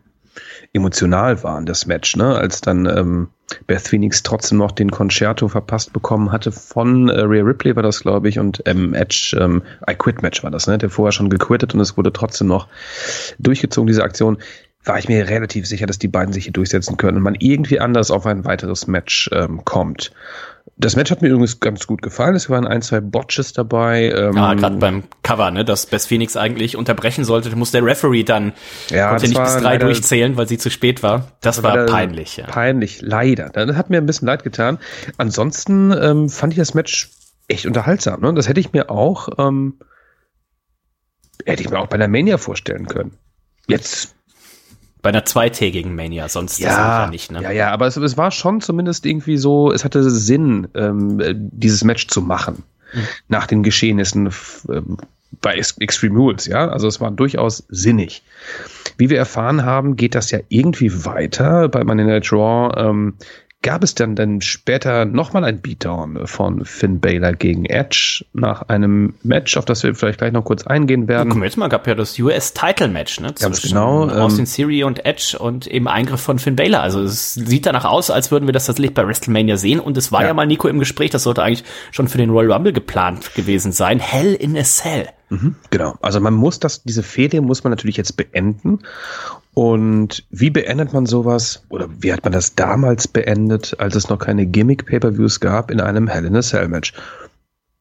emotional waren, das Match, ne, als dann ähm, Beth Phoenix trotzdem noch den Concerto verpasst bekommen hatte von äh, Rhea Ripley war das, glaube ich, und ähm, Edge, ähm, I Quit Match war das, ne, der vorher schon gequittet und es wurde trotzdem noch durchgezogen, diese Aktion war ich mir relativ sicher, dass die beiden sich hier durchsetzen können und man irgendwie anders auf ein weiteres Match ähm, kommt. Das Match hat mir übrigens ganz gut gefallen. Es waren ein, zwei Botches dabei. Ähm, ja, gerade beim Cover, ne, dass Best Phoenix eigentlich unterbrechen sollte, muss der Referee dann ja, konnte nicht bis drei durchzählen, weil sie zu spät war. Das war peinlich, ja. Peinlich, leider. Das hat mir ein bisschen leid getan. Ansonsten ähm, fand ich das Match echt unterhaltsam. Ne? Das hätte ich mir auch, ähm, hätte ich mir auch bei der Mania vorstellen können. Jetzt bei einer zweitägigen Mania, sonst ja, nicht, ne? Ja, ja, aber es, es, war schon zumindest irgendwie so, es hatte Sinn, ähm, dieses Match zu machen. Mhm. Nach den Geschehnissen ähm, bei Extreme Rules, ja. Also es war durchaus sinnig. Wie wir erfahren haben, geht das ja irgendwie weiter. Bei Monday Night Raw ähm, gab es dann dann später nochmal ein Beatdown von Finn Baylor gegen Edge nach einem Match, auf das wir vielleicht gleich noch kurz eingehen werden. Guck mal, jetzt mal gab ja das US-Title-Match, ne? Ganz genau. Austin ähm, Theory und Edge und eben Eingriff von Finn Baylor. Also es sieht danach aus, als würden wir das tatsächlich bei WrestleMania sehen. Und es war ja. ja mal Nico im Gespräch, das sollte eigentlich schon für den Royal Rumble geplant gewesen sein. Hell in a Cell. Mhm, genau. Also man muss das, diese Fehde muss man natürlich jetzt beenden. Und wie beendet man sowas? Oder wie hat man das damals beendet, als es noch keine Gimmick-Pay-Per-Views gab in einem Hell in a Cell Match?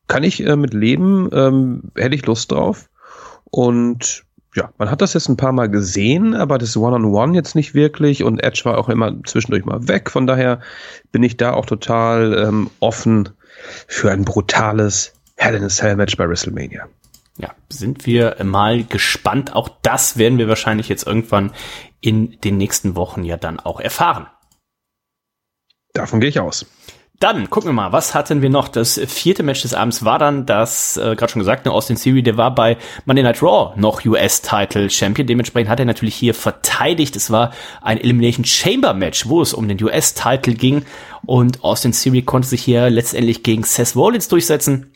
Kann ich äh, mit leben? Ähm, hätte ich Lust drauf. Und ja, man hat das jetzt ein paar Mal gesehen, aber das One-on-One -on -One jetzt nicht wirklich und Edge war auch immer zwischendurch mal weg. Von daher bin ich da auch total ähm, offen für ein brutales Hell in a Cell Match bei WrestleMania ja, sind wir mal gespannt. Auch das werden wir wahrscheinlich jetzt irgendwann in den nächsten Wochen ja dann auch erfahren. Davon gehe ich aus. Dann gucken wir mal, was hatten wir noch? Das vierte Match des Abends war dann das, äh, gerade schon gesagt, ne, Austin Theory, der war bei Monday Night Raw noch US-Title Champion. Dementsprechend hat er natürlich hier verteidigt. Es war ein Elimination Chamber Match, wo es um den US-Title ging. Und Austin Theory konnte sich hier letztendlich gegen Seth Rollins durchsetzen.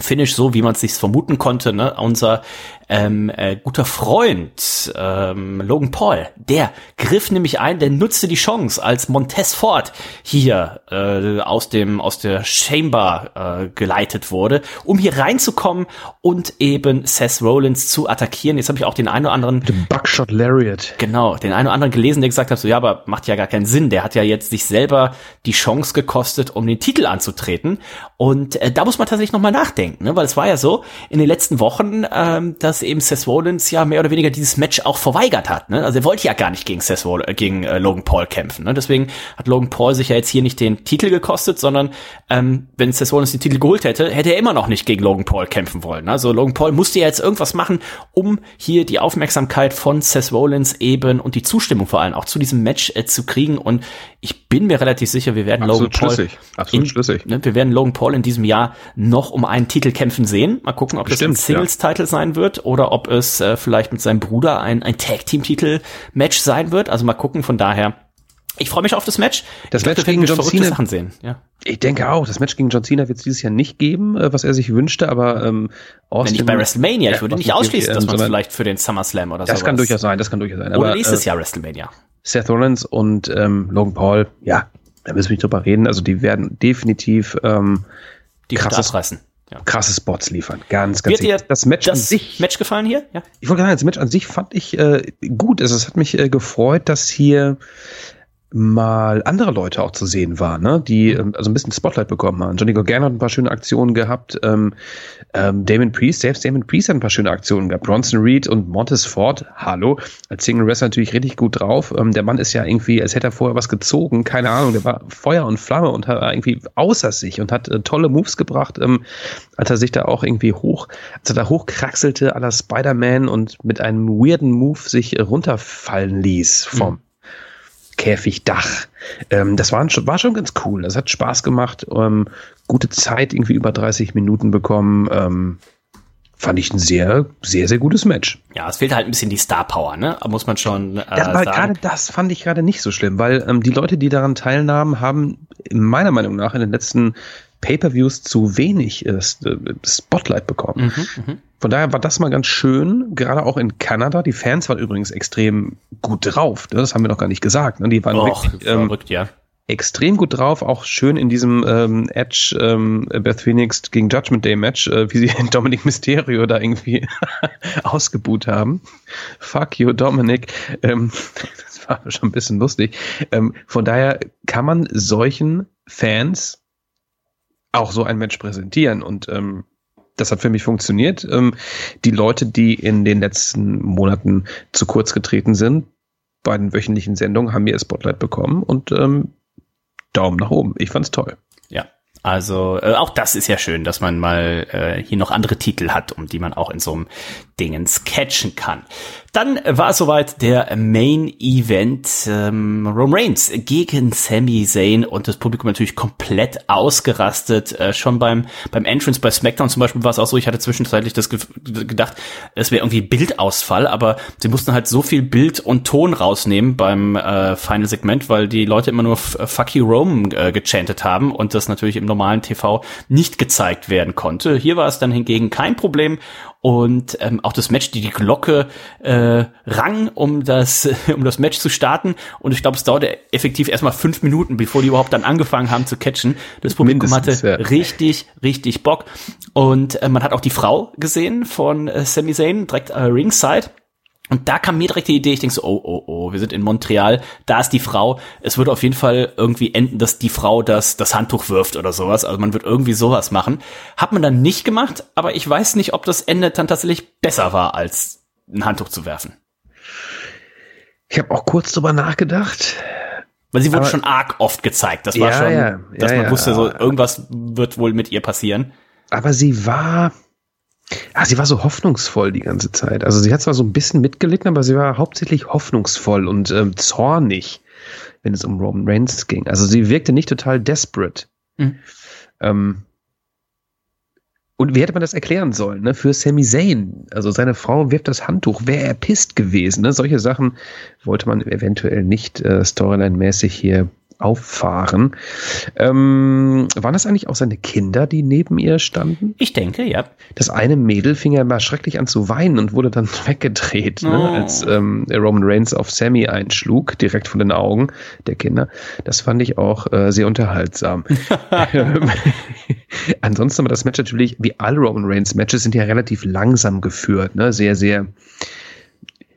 Finish so, wie man es sich vermuten konnte. Ne? Unser ähm, äh, guter Freund ähm, Logan Paul, der griff nämlich ein, der nutzte die Chance, als Montez Ford hier äh, aus dem aus der Chamber äh, geleitet wurde, um hier reinzukommen und eben Seth Rollins zu attackieren. Jetzt habe ich auch den einen oder anderen The Buckshot Lariat. Genau, den einen oder anderen gelesen, der gesagt hat, so ja, aber macht ja gar keinen Sinn. Der hat ja jetzt sich selber die Chance gekostet, um den Titel anzutreten. Und äh, da muss man tatsächlich noch mal nachdenken, ne? weil es war ja so in den letzten Wochen, ähm, dass eben Seth Rollins ja mehr oder weniger dieses Match auch verweigert hat. Ne? Also er wollte ja gar nicht gegen Seth Rollins, äh, gegen äh, Logan Paul kämpfen. Ne? Deswegen hat Logan Paul sich ja jetzt hier nicht den Titel gekostet, sondern ähm, wenn Seth Rollins den Titel geholt hätte, hätte er immer noch nicht gegen Logan Paul kämpfen wollen. Ne? Also Logan Paul musste ja jetzt irgendwas machen, um hier die Aufmerksamkeit von Seth Rollins eben und die Zustimmung vor allem auch zu diesem Match äh, zu kriegen. Und ich bin mir relativ sicher, wir werden Absolut Logan Paul, absolut in, schlüssig. Ne, wir werden Logan Paul in diesem Jahr noch um einen Titel kämpfen sehen. Mal gucken, ob Bestimmt, das ein Singles-Title ja. sein wird oder ob es äh, vielleicht mit seinem Bruder ein, ein Tag-Team-Titel-Match sein wird. Also mal gucken, von daher. Ich freue mich auf das Match. Das ich Match gegen John Cena. Sachen sehen. Ja. Ich denke auch, das Match gegen John Cena wird es dieses Jahr nicht geben, äh, was er sich wünschte, aber ähm, Austin, Wenn nicht bei WrestleMania, ich würde nicht ausschließen, dass man es vielleicht für den SummerSlam oder so. Das sowas. kann durchaus sein, das kann durchaus sein. Oder aber, nächstes äh, Jahr WrestleMania. Seth Rollins und ähm, Logan Paul, ja, da müssen wir nicht drüber reden. Also die werden definitiv ähm, die krasses, abreißen ja. krasse Spots liefern. Ganz, ganz Wird dir das Match das an sich. Match gefallen hier? Ja. Ich wollte sagen, das Match an sich fand ich äh, gut. Also es hat mich äh, gefreut, dass hier mal andere Leute auch zu sehen waren, ne? die ähm, also ein bisschen Spotlight bekommen haben. Johnny Gargano hat ein paar schöne Aktionen gehabt, ähm, ähm, Damon Priest, selbst Damon Priest hat ein paar schöne Aktionen gehabt. Bronson Reed und Montes Ford, hallo, als Single Wrestler natürlich richtig gut drauf. Ähm, der Mann ist ja irgendwie, als hätte er vorher was gezogen, keine Ahnung, der war Feuer und Flamme und hat irgendwie außer sich und hat äh, tolle Moves gebracht, ähm, als er sich da auch irgendwie hoch, als er da hochkraxelte la Spider-Man und mit einem weirden Move sich runterfallen ließ vom mhm Käfigdach. Ähm, das war, war schon ganz cool. Das hat Spaß gemacht. Ähm, gute Zeit, irgendwie über 30 Minuten bekommen. Ähm, fand ich ein sehr, sehr, sehr gutes Match. Ja, es fehlt halt ein bisschen die Star Power, ne? Muss man schon äh, ja, aber Gerade das fand ich gerade nicht so schlimm, weil ähm, die Leute, die daran teilnahmen, haben meiner Meinung nach in den letzten Pay-per-Views zu wenig äh, Spotlight bekommen. Mhm, mhm. Von daher war das mal ganz schön, gerade auch in Kanada. Die Fans waren übrigens extrem gut drauf. Das haben wir noch gar nicht gesagt. Ne? Die waren Och, wirklich, ähm, verrückt, ja. extrem gut drauf. Auch schön in diesem ähm, Edge ähm, Beth Phoenix gegen Judgment Day Match, äh, wie sie Dominic Mysterio da irgendwie ausgebuht haben. Fuck you, Dominic. Ähm, das war schon ein bisschen lustig. Ähm, von daher kann man solchen Fans auch so ein Match präsentieren und ähm, das hat für mich funktioniert. Ähm, die Leute, die in den letzten Monaten zu kurz getreten sind, bei den wöchentlichen Sendungen, haben mir Spotlight bekommen und ähm, Daumen nach oben. Ich fand's toll. Ja, Also äh, auch das ist ja schön, dass man mal äh, hier noch andere Titel hat, um die man auch in so einem Dingens catchen kann. Dann war soweit der Main Event ähm, Roman Reigns gegen Sami Zayn und das Publikum natürlich komplett ausgerastet. Äh, schon beim beim Entrance bei SmackDown zum Beispiel war es auch so, ich hatte zwischenzeitlich das ge gedacht, es wäre irgendwie Bildausfall, aber sie mussten halt so viel Bild und Ton rausnehmen beim äh, Final Segment, weil die Leute immer nur Fuck you Rome äh, gechantet haben und das natürlich im normalen TV nicht gezeigt werden konnte. Hier war es dann hingegen kein Problem und ähm, auch das Match, die die Glocke äh, rang, um das um das Match zu starten und ich glaube, es dauerte effektiv erstmal fünf Minuten, bevor die überhaupt dann angefangen haben zu catchen. Das Publikum hatte ja. richtig richtig Bock und äh, man hat auch die Frau gesehen von äh, Sami Zayn direkt äh, ringside und da kam mir direkt die Idee, ich denke so, oh, oh, oh, wir sind in Montreal, da ist die Frau. Es wird auf jeden Fall irgendwie enden, dass die Frau das, das Handtuch wirft oder sowas. Also man wird irgendwie sowas machen. Hat man dann nicht gemacht, aber ich weiß nicht, ob das Ende dann tatsächlich besser war, als ein Handtuch zu werfen. Ich habe auch kurz drüber nachgedacht. Weil sie wurde aber, schon arg oft gezeigt. Das war ja, schon, ja, dass ja, man wusste, so irgendwas wird wohl mit ihr passieren. Aber sie war, Ah, sie war so hoffnungsvoll die ganze Zeit. Also sie hat zwar so ein bisschen mitgelitten, aber sie war hauptsächlich hoffnungsvoll und ähm, zornig, wenn es um Roman Reigns ging. Also sie wirkte nicht total desperate. Mhm. Ähm, und wie hätte man das erklären sollen, ne? Für Sami Zayn. Also seine Frau wirft das Handtuch. Wäre er pisst gewesen, ne? Solche Sachen wollte man eventuell nicht äh, storyline-mäßig hier auffahren. Ähm, waren das eigentlich auch seine Kinder, die neben ihr standen? Ich denke, ja. Das eine Mädel fing ja mal schrecklich an zu weinen und wurde dann weggedreht, ne, oh. ne, als ähm, Roman Reigns auf Sammy einschlug, direkt von den Augen der Kinder. Das fand ich auch äh, sehr unterhaltsam. Ansonsten aber das Match natürlich, wie alle Roman Reigns Matches, sind ja relativ langsam geführt, ne? sehr, sehr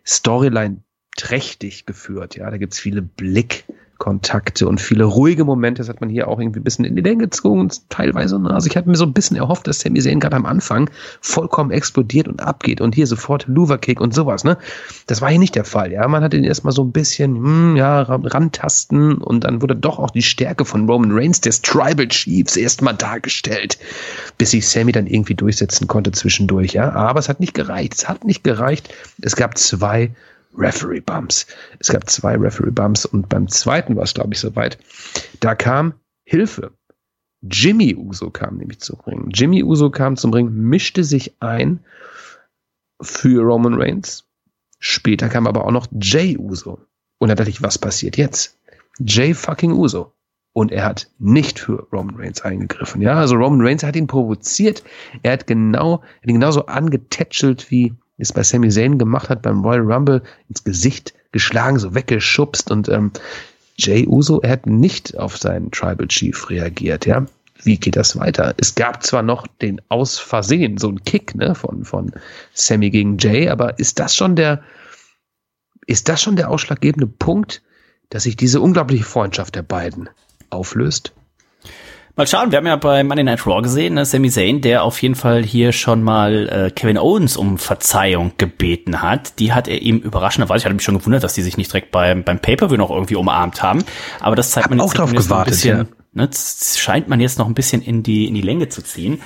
Storyline trächtig geführt. Ja, da gibt's viele Blick, Kontakte und viele ruhige Momente. Das hat man hier auch irgendwie ein bisschen in die Länge gezogen, teilweise. Ne? Also ich hatte mir so ein bisschen erhofft, dass Sami Zayn gerade am Anfang vollkommen explodiert und abgeht und hier sofort Louvre-Kick und sowas. Ne? Das war hier nicht der Fall. Ja, man hat ihn erstmal so ein bisschen, hm, ja, rantasten und dann wurde doch auch die Stärke von Roman Reigns, des Tribal Chiefs, erstmal dargestellt, bis sich Sammy dann irgendwie durchsetzen konnte zwischendurch. Ja, aber es hat nicht gereicht. Es hat nicht gereicht. Es gab zwei Referee Bumps. Es gab zwei Referee Bumps und beim zweiten war es, glaube ich, soweit. Da kam Hilfe. Jimmy Uso kam nämlich zum Ring. Jimmy Uso kam zum Ring, mischte sich ein für Roman Reigns. Später kam aber auch noch Jay Uso. Und da dachte ich, was passiert jetzt? Jay fucking Uso. Und er hat nicht für Roman Reigns eingegriffen. Ja, also Roman Reigns hat ihn provoziert. Er hat genau, hat ihn genauso angetätschelt wie es bei Sami Zayn gemacht hat beim Royal Rumble, ins Gesicht geschlagen, so weggeschubst und ähm, Jay Uso, er hat nicht auf seinen Tribal Chief reagiert, ja. Wie geht das weiter? Es gab zwar noch den aus Versehen, so ein Kick, ne, von, von Sammy gegen Jay, aber ist das schon der, ist das schon der ausschlaggebende Punkt, dass sich diese unglaubliche Freundschaft der beiden auflöst? Mal schauen, wir haben ja bei Monday Night Raw gesehen, ne, Sami Zayn, der auf jeden Fall hier schon mal äh, Kevin Owens um Verzeihung gebeten hat. Die hat er ihm überraschenderweise, ich hatte mich schon gewundert, dass die sich nicht direkt beim, beim Pay-Per-View noch irgendwie umarmt haben. Aber das zeigt Hab man jetzt, auch drauf gewartet, ein bisschen, ja. ne, scheint man jetzt noch ein bisschen in die, in die Länge zu ziehen.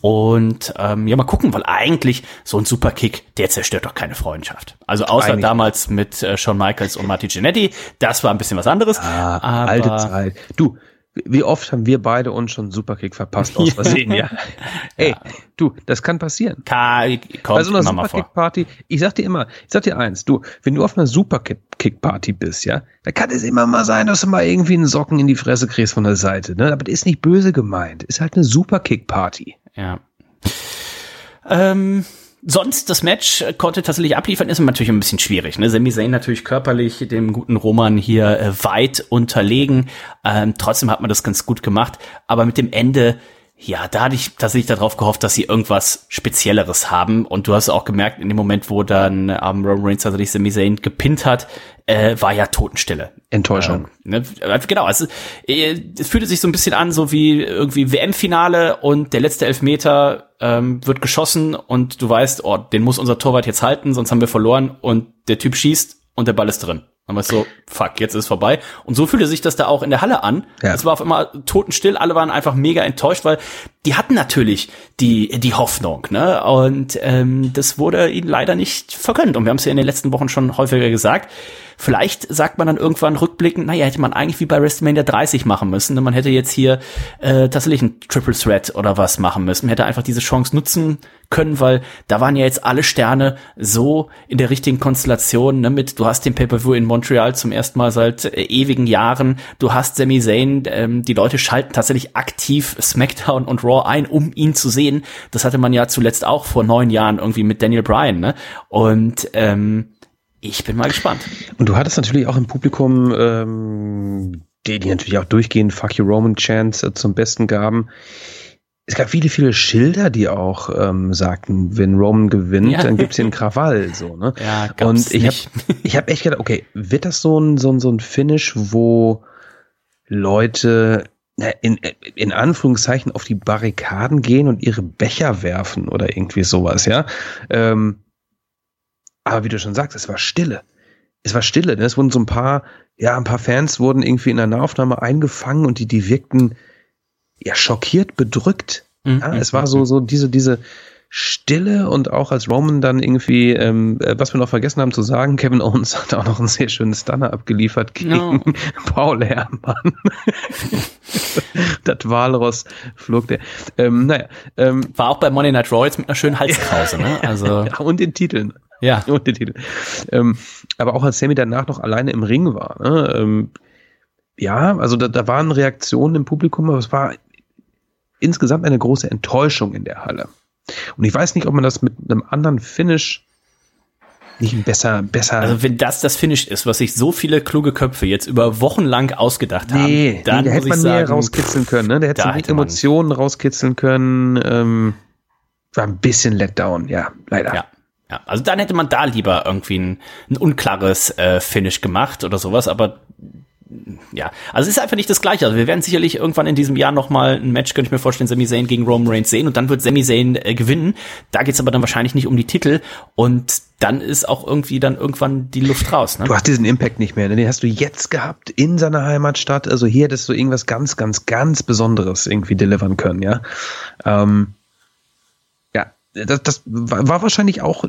Und ähm, ja, mal gucken, weil eigentlich so ein Superkick, der zerstört doch keine Freundschaft. Also außer Eigentlich. damals mit äh, Shawn Michaels und Marty Jannetty, das war ein bisschen was anderes. Ah, aber alte Zeit. Du, wie oft haben wir beide uns schon Superkick verpasst aus Versehen, ja. Ey, ja. du, das kann passieren. Kai, Bei so einer Superkick-Party, ich sag dir immer, ich sag dir eins, du, wenn du auf einer Superkick-Party bist, ja, da kann es immer mal sein, dass du mal irgendwie einen Socken in die Fresse kriegst von der Seite, ne? Aber das ist nicht böse gemeint. Ist halt eine Superkick-Party. Ja. Ähm, sonst das Match konnte tatsächlich abliefern, ist natürlich ein bisschen schwierig. Ne? Sami Zayn natürlich körperlich dem guten Roman hier äh, weit unterlegen. Ähm, trotzdem hat man das ganz gut gemacht. Aber mit dem Ende, ja, da hatte ich tatsächlich darauf gehofft, dass sie irgendwas Spezielleres haben. Und du hast auch gemerkt, in dem Moment, wo dann ähm, Roman Reigns tatsächlich Sami Zayn gepinnt hat, äh, war ja Totenstille. Enttäuschung. Ähm, ne? Genau, also äh, es fühlte sich so ein bisschen an, so wie irgendwie WM-Finale und der letzte Elfmeter ähm, wird geschossen und du weißt, oh, den muss unser Torwart jetzt halten, sonst haben wir verloren und der Typ schießt und der Ball ist drin. Dann war es so, fuck, jetzt ist vorbei. Und so fühlte sich das da auch in der Halle an. Ja. Es war auf einmal totenstill, alle waren einfach mega enttäuscht, weil die hatten natürlich die, die Hoffnung, ne? Und ähm, das wurde ihnen leider nicht vergönnt. Und wir haben es ja in den letzten Wochen schon häufiger gesagt. Vielleicht sagt man dann irgendwann rückblickend, naja, hätte man eigentlich wie bei WrestleMania 30 machen müssen. Man hätte jetzt hier äh, tatsächlich ein Triple Threat oder was machen müssen. Man hätte einfach diese Chance nutzen können, weil da waren ja jetzt alle Sterne so in der richtigen Konstellation, ne, mit, du hast den Pay-Per-View in Montreal zum ersten Mal seit äh, ewigen Jahren, du hast Sami Zayn, ähm, die Leute schalten tatsächlich aktiv SmackDown und Raw ein, um ihn zu sehen. Das hatte man ja zuletzt auch vor neun Jahren irgendwie mit Daniel Bryan, ne? Und ähm, ich bin mal gespannt. Und du hattest natürlich auch im Publikum, ähm, die, die natürlich auch durchgehend Fuck You Roman Chance äh, zum Besten gaben. Es gab viele, viele Schilder, die auch ähm, sagten, wenn Roman gewinnt, ja. dann gibt's hier einen Krawall. So, ne? Ja, Und ich habe ich hab echt gedacht, okay, wird das so ein, so ein, so ein Finish, wo Leute in, in Anführungszeichen auf die Barrikaden gehen und ihre Becher werfen oder irgendwie sowas, ja? Ähm, aber wie du schon sagst, es war Stille. Es war Stille. Ne? Es wurden so ein paar, ja, ein paar Fans wurden irgendwie in einer Aufnahme eingefangen und die, die wirkten ja schockiert, bedrückt. Mhm. Ja, es war so, so diese, diese Stille und auch als Roman dann irgendwie, ähm, äh, was wir noch vergessen haben zu sagen, Kevin Owens hat auch noch einen sehr schönen Stunner abgeliefert gegen no. Paul Herrmann. das Walross flog der. Ähm, naja, ähm, War auch bei Monday Night Raw jetzt mit einer schönen Halskrause, ne? Also. ja, und den Titeln. Ja. Und den Titel. Ähm, aber auch als Sammy danach noch alleine im Ring war. Ne? Ähm, ja, also da, da waren Reaktionen im Publikum, aber es war insgesamt eine große Enttäuschung in der Halle. Und ich weiß nicht, ob man das mit einem anderen Finish nicht besser, besser. Also wenn das das Finish ist, was sich so viele kluge Köpfe jetzt über Wochen lang ausgedacht haben, nee, dann nee, da hätte man sagen, mehr rauskitzeln können, ne? Da hätte man Emotionen rauskitzeln können. Ähm, war ein bisschen Letdown, ja, leider. Ja. Ja, also dann hätte man da lieber irgendwie ein, ein unklares äh, Finish gemacht oder sowas, aber ja, also es ist einfach nicht das Gleiche. Also wir werden sicherlich irgendwann in diesem Jahr nochmal ein Match, könnte ich mir vorstellen, Sami Zayn gegen Roman Reigns sehen und dann wird Sami Zayn äh, gewinnen. Da geht's aber dann wahrscheinlich nicht um die Titel und dann ist auch irgendwie dann irgendwann die Luft raus. Ne? Du hast diesen Impact nicht mehr, den hast du jetzt gehabt in seiner Heimatstadt. Also hier hättest du irgendwas ganz, ganz, ganz Besonderes irgendwie delivern können, ja. Ähm, das, das war wahrscheinlich auch,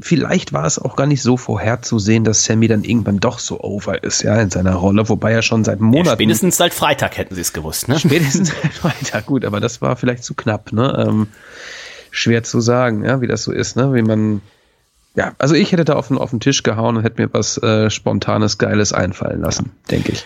vielleicht war es auch gar nicht so vorherzusehen, dass Sammy dann irgendwann doch so over ist, ja, in seiner Rolle, wobei er schon seit Monaten. Ja, spätestens seit Freitag hätten sie es gewusst, ne? Spätestens seit Freitag, gut, aber das war vielleicht zu knapp, ne? Ähm, schwer zu sagen, ja, wie das so ist, ne? Wie man, ja, also ich hätte da auf den, auf den Tisch gehauen und hätte mir was äh, Spontanes, Geiles einfallen lassen, denke ich.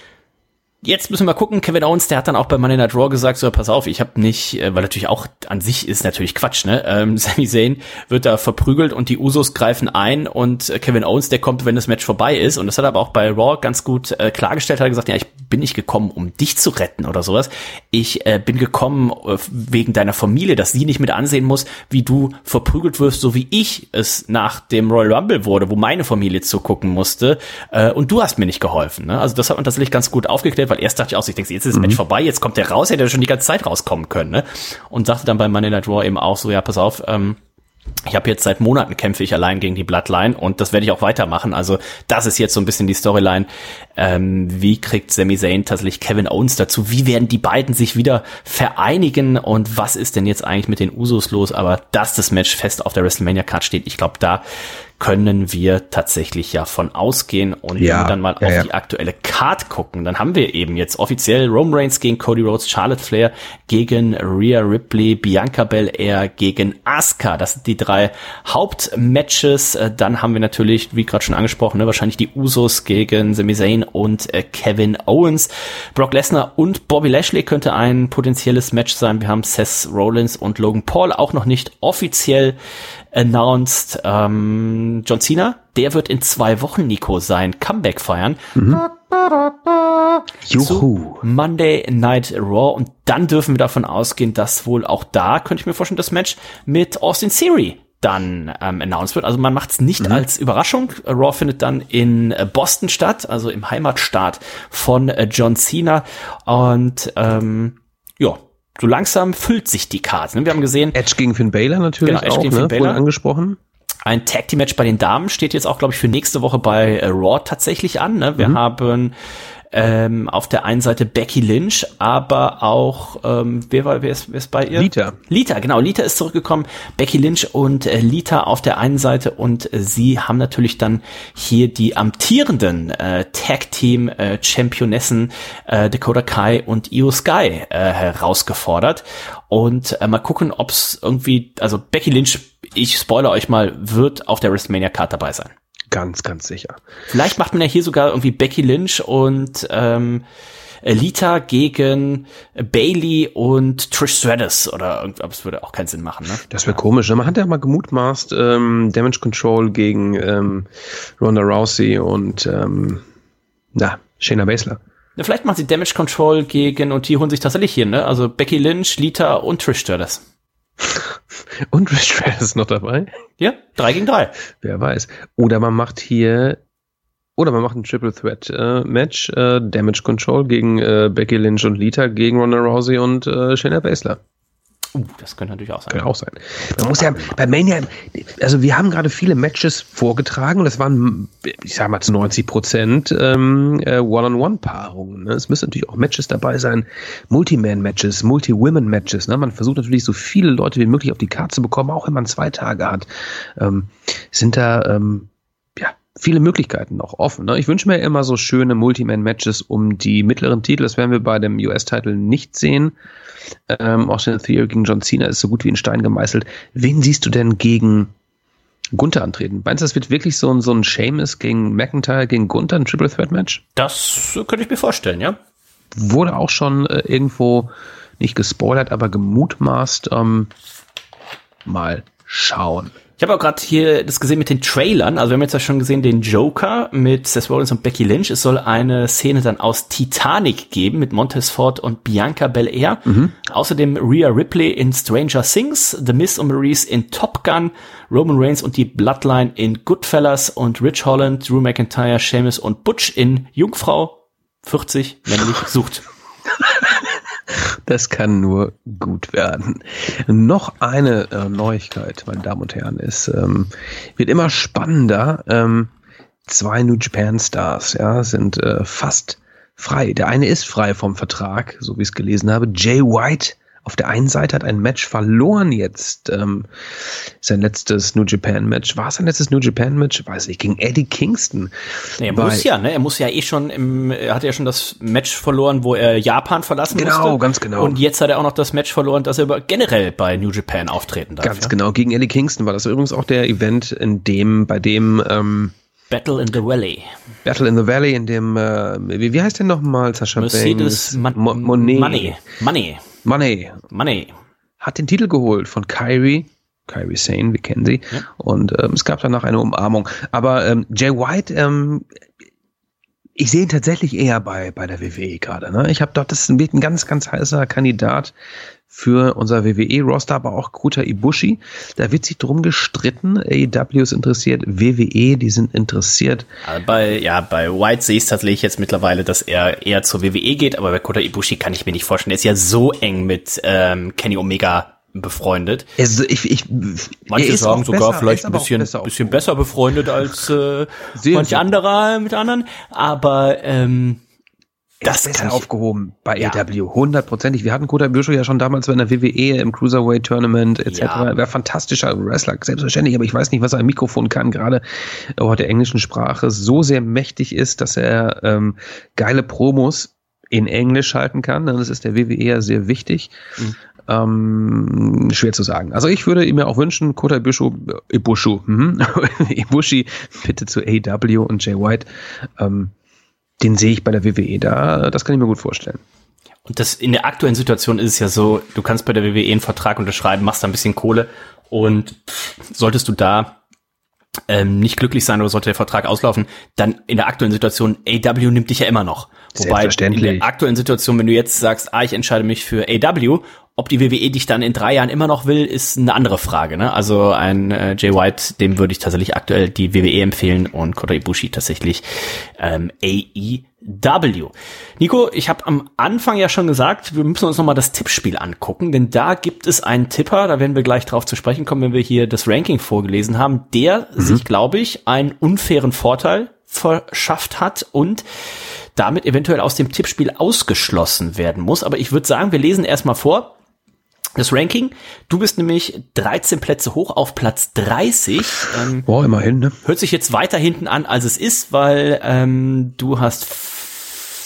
Jetzt müssen wir mal gucken. Kevin Owens, der hat dann auch bei Money Night Raw gesagt, so pass auf, ich habe nicht, äh, weil natürlich auch an sich ist natürlich Quatsch, ne? Ähm, Sami Zayn wird da verprügelt und die Usos greifen ein und äh, Kevin Owens, der kommt, wenn das Match vorbei ist. Und das hat er aber auch bei Raw ganz gut äh, klargestellt. Hat er gesagt, ja, ich bin nicht gekommen, um dich zu retten oder sowas. Ich äh, bin gekommen äh, wegen deiner Familie, dass sie nicht mit ansehen muss, wie du verprügelt wirst, so wie ich es nach dem Royal Rumble wurde, wo meine Familie zugucken musste. Äh, und du hast mir nicht geholfen. Ne? Also das hat man tatsächlich ganz gut aufgeklärt weil erst dachte ich auch, ich denke, jetzt ist das Match mhm. vorbei, jetzt kommt der raus, hätte er schon die ganze Zeit rauskommen können, ne? Und sagte dann bei Monday Night Raw eben auch so, ja, pass auf, ähm, ich habe jetzt seit Monaten kämpfe ich allein gegen die Bloodline und das werde ich auch weitermachen. Also das ist jetzt so ein bisschen die Storyline. Ähm, wie kriegt Sami Zayn tatsächlich Kevin Owens dazu? Wie werden die beiden sich wieder vereinigen und was ist denn jetzt eigentlich mit den Usos los? Aber dass das Match fest auf der WrestleMania Card steht, ich glaube, da können wir tatsächlich ja von ausgehen und ja, wenn wir dann mal ja, auf ja. die aktuelle Card gucken, dann haben wir eben jetzt offiziell Roman Reigns gegen Cody Rhodes, Charlotte Flair gegen Rhea Ripley, Bianca Belair gegen Asuka. Das sind die drei Hauptmatches. Äh, dann haben wir natürlich, wie gerade schon angesprochen, ne, wahrscheinlich die Usos gegen Sami Zayn und äh, Kevin Owens. Brock Lesnar und Bobby Lashley könnte ein potenzielles Match sein. Wir haben Seth Rollins und Logan Paul auch noch nicht offiziell announced. Ähm, John Cena, der wird in zwei Wochen, Nico, sein Comeback feiern. Mhm. Juhu. Monday Night Raw. Und dann dürfen wir davon ausgehen, dass wohl auch da, könnte ich mir vorstellen, das Match mit Austin Theory dann ähm, announced wird. Also man macht es nicht mhm. als Überraschung. Raw findet dann in äh, Boston statt, also im Heimatstaat von äh, John Cena. Und ähm, ja, so langsam füllt sich die Karte. Ne? Wir haben gesehen. Edge gegen Finn Baylor natürlich genau, Edge auch, gegen ne? Finn Baylor. angesprochen. Ein Tag Team Match bei den Damen steht jetzt auch, glaube ich, für nächste Woche bei äh, Raw tatsächlich an. Ne? Wir mhm. haben ähm, auf der einen Seite Becky Lynch, aber auch, ähm, wer, war, wer, ist, wer ist bei ihr? Lita. Lita, genau, Lita ist zurückgekommen. Becky Lynch und äh, Lita auf der einen Seite und äh, sie haben natürlich dann hier die amtierenden äh, Tag Team äh, Championessen äh, Dakota Kai und Io Sky äh, herausgefordert. Und äh, mal gucken, ob es irgendwie, also Becky Lynch, ich spoilere euch mal, wird auf der WrestleMania Card dabei sein. Ganz, ganz sicher. Vielleicht macht man ja hier sogar irgendwie Becky Lynch und ähm, Lita gegen Bailey und Trish Stratus oder irgendwas würde auch keinen Sinn machen, ne? Das wäre komisch. Ne? Man hat ja mal gemutmaßt, ähm, Damage Control gegen ähm, Ronda Rousey und ähm, na, Shayna Baszler. Ja, vielleicht machen sie Damage Control gegen und die holen sich tatsächlich hier, ne? Also Becky Lynch, Lita und Trish Stratus. Und Rich Stratus ist noch dabei. Ja, drei gegen drei. Wer weiß. Oder man macht hier, oder man macht ein Triple Threat äh, Match, äh, Damage Control gegen äh, Becky Lynch und Lita gegen Ronda Rousey und äh, Shayna Baszler. Uh, das könnte natürlich auch sein. Könnte auch sein. Man muss ja bei Mania, also wir haben gerade viele Matches vorgetragen das waren, ich sag mal zu 90 Prozent ähm, äh, One-on-One-Paarungen. Ne? Es müssen natürlich auch Matches dabei sein, Multi-Man-Matches, Multi-Women-Matches. Ne? Man versucht natürlich so viele Leute wie möglich auf die Karte zu bekommen, auch wenn man zwei Tage hat. Ähm, sind da ähm, ja, viele Möglichkeiten noch offen. Ne? Ich wünsche mir immer so schöne Multi-Man-Matches um die mittleren Titel. Das werden wir bei dem US-Titel nicht sehen. Ähm, Austin Theory gegen John Cena ist so gut wie ein Stein gemeißelt. Wen siehst du denn gegen Gunther antreten? Meinst du, das wird wirklich so ein, so ein Seamus gegen McIntyre gegen Gunther, ein Triple Threat Match? Das könnte ich mir vorstellen, ja. Wurde auch schon äh, irgendwo nicht gespoilert, aber gemutmaßt. Ähm, mal schauen. Ich habe auch gerade hier das gesehen mit den Trailern. Also wir haben jetzt ja schon gesehen den Joker mit Seth Rollins und Becky Lynch. Es soll eine Szene dann aus Titanic geben mit Montez Ford und Bianca Belair. Mhm. Außerdem Rhea Ripley in Stranger Things, The Miss und Maurice in Top Gun, Roman Reigns und die Bloodline in Goodfellas und Rich Holland, Drew McIntyre, Seamus und Butch in Jungfrau 40 männlich sucht. Das kann nur gut werden. Noch eine äh, Neuigkeit, meine Damen und Herren, ist, ähm, wird immer spannender. Ähm, zwei New Japan Stars, ja, sind äh, fast frei. Der eine ist frei vom Vertrag, so wie ich es gelesen habe. Jay White auf der einen Seite hat ein Match verloren jetzt. Ähm, sein letztes New Japan Match. War es sein letztes New Japan Match? Weiß ich, gegen Eddie Kingston. Nee, er muss ja, ne? Er muss ja eh schon im, er hatte ja schon das Match verloren, wo er Japan verlassen genau, musste. Genau, ganz genau. Und jetzt hat er auch noch das Match verloren, dass er generell bei New Japan auftreten darf. Ganz ja? genau. Gegen Eddie Kingston war das übrigens auch der Event, in dem, bei dem, ähm, Battle in the Valley. Battle in the Valley, in dem, äh, wie, wie heißt der nochmal, Sascha Mercedes Banks? Mo Money. Money. Money. Money. Money. Hat den Titel geholt von Kyrie. Kyrie Sane, wir kennen sie. Ja. Und ähm, es gab danach eine Umarmung. Aber ähm, Jay White, ähm, ich sehe ihn tatsächlich eher bei, bei der WWE gerade. Ne? Ich habe dort, das wird ein ganz, ganz heißer Kandidat für unser WWE-Roster, aber auch Kuta Ibushi. Da wird sich drum gestritten. AEW ist interessiert, WWE, die sind interessiert. Bei, ja, bei White sehe ich es tatsächlich jetzt mittlerweile, dass er eher zur WWE geht, aber bei Kuta Ibushi kann ich mir nicht vorstellen. Er ist ja so eng mit ähm, Kenny Omega befreundet. Also ich, ich, Manche sagen sogar besser, vielleicht ein bisschen, besser, bisschen besser befreundet als äh, manche andere mit anderen, aber ähm, das ist besser aufgehoben bei ja. AW, hundertprozentig. Wir hatten Kota Büschow ja schon damals in der WWE im Cruiserweight Tournament etc. Ja. Wäre fantastischer Wrestler, selbstverständlich, aber ich weiß nicht, was er am Mikrofon kann, gerade auch der englischen Sprache so sehr mächtig ist, dass er ähm, geile Promos in Englisch halten kann. Das ist der WWE ja sehr wichtig. Mhm. Ähm, schwer zu sagen. Also ich würde mir auch wünschen, Kota Ibushu, Ibushu, mhm. Ibushi bitte zu AW und Jay White. Ähm, den sehe ich bei der WWE da, das kann ich mir gut vorstellen. Und das in der aktuellen Situation ist es ja so, du kannst bei der WWE einen Vertrag unterschreiben, machst da ein bisschen Kohle und solltest du da ähm, nicht glücklich sein oder sollte der Vertrag auslaufen, dann in der aktuellen Situation, AW nimmt dich ja immer noch. Wobei in der aktuellen Situation, wenn du jetzt sagst, ah, ich entscheide mich für AW ob die WWE dich dann in drei Jahren immer noch will, ist eine andere Frage. Ne? Also ein äh, Jay White, dem würde ich tatsächlich aktuell die WWE empfehlen und Kota Ibushi tatsächlich ähm, AEW. Nico, ich habe am Anfang ja schon gesagt, wir müssen uns nochmal das Tippspiel angucken, denn da gibt es einen Tipper, da werden wir gleich drauf zu sprechen kommen, wenn wir hier das Ranking vorgelesen haben, der mhm. sich, glaube ich, einen unfairen Vorteil verschafft hat und damit eventuell aus dem Tippspiel ausgeschlossen werden muss. Aber ich würde sagen, wir lesen erstmal vor das Ranking. Du bist nämlich 13 Plätze hoch auf Platz 30. Ähm, Boah, immerhin, ne? Hört sich jetzt weiter hinten an, als es ist, weil ähm, du hast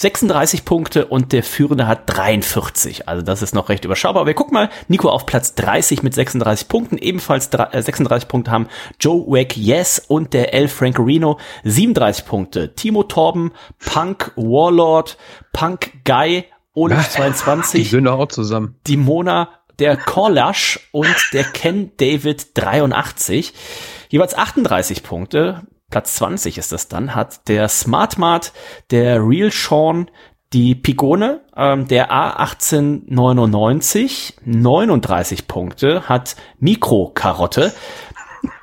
36 Punkte und der Führende hat 43. Also das ist noch recht überschaubar. Aber wir gucken mal, Nico auf Platz 30 mit 36 Punkten. Ebenfalls 36 äh, Punkte haben Joe Wack Yes und der El Francorino 37 Punkte. Timo Torben, Punk Warlord, Punk Guy, Olaf 22. Die sind auch zusammen. Die Mona der Korlasch und der Ken David 83. Jeweils 38 Punkte. Platz 20 ist das dann, hat der Smartmart, der Real Sean, die Pigone, ähm, der A1899, 39 Punkte, hat Mikrokarotte,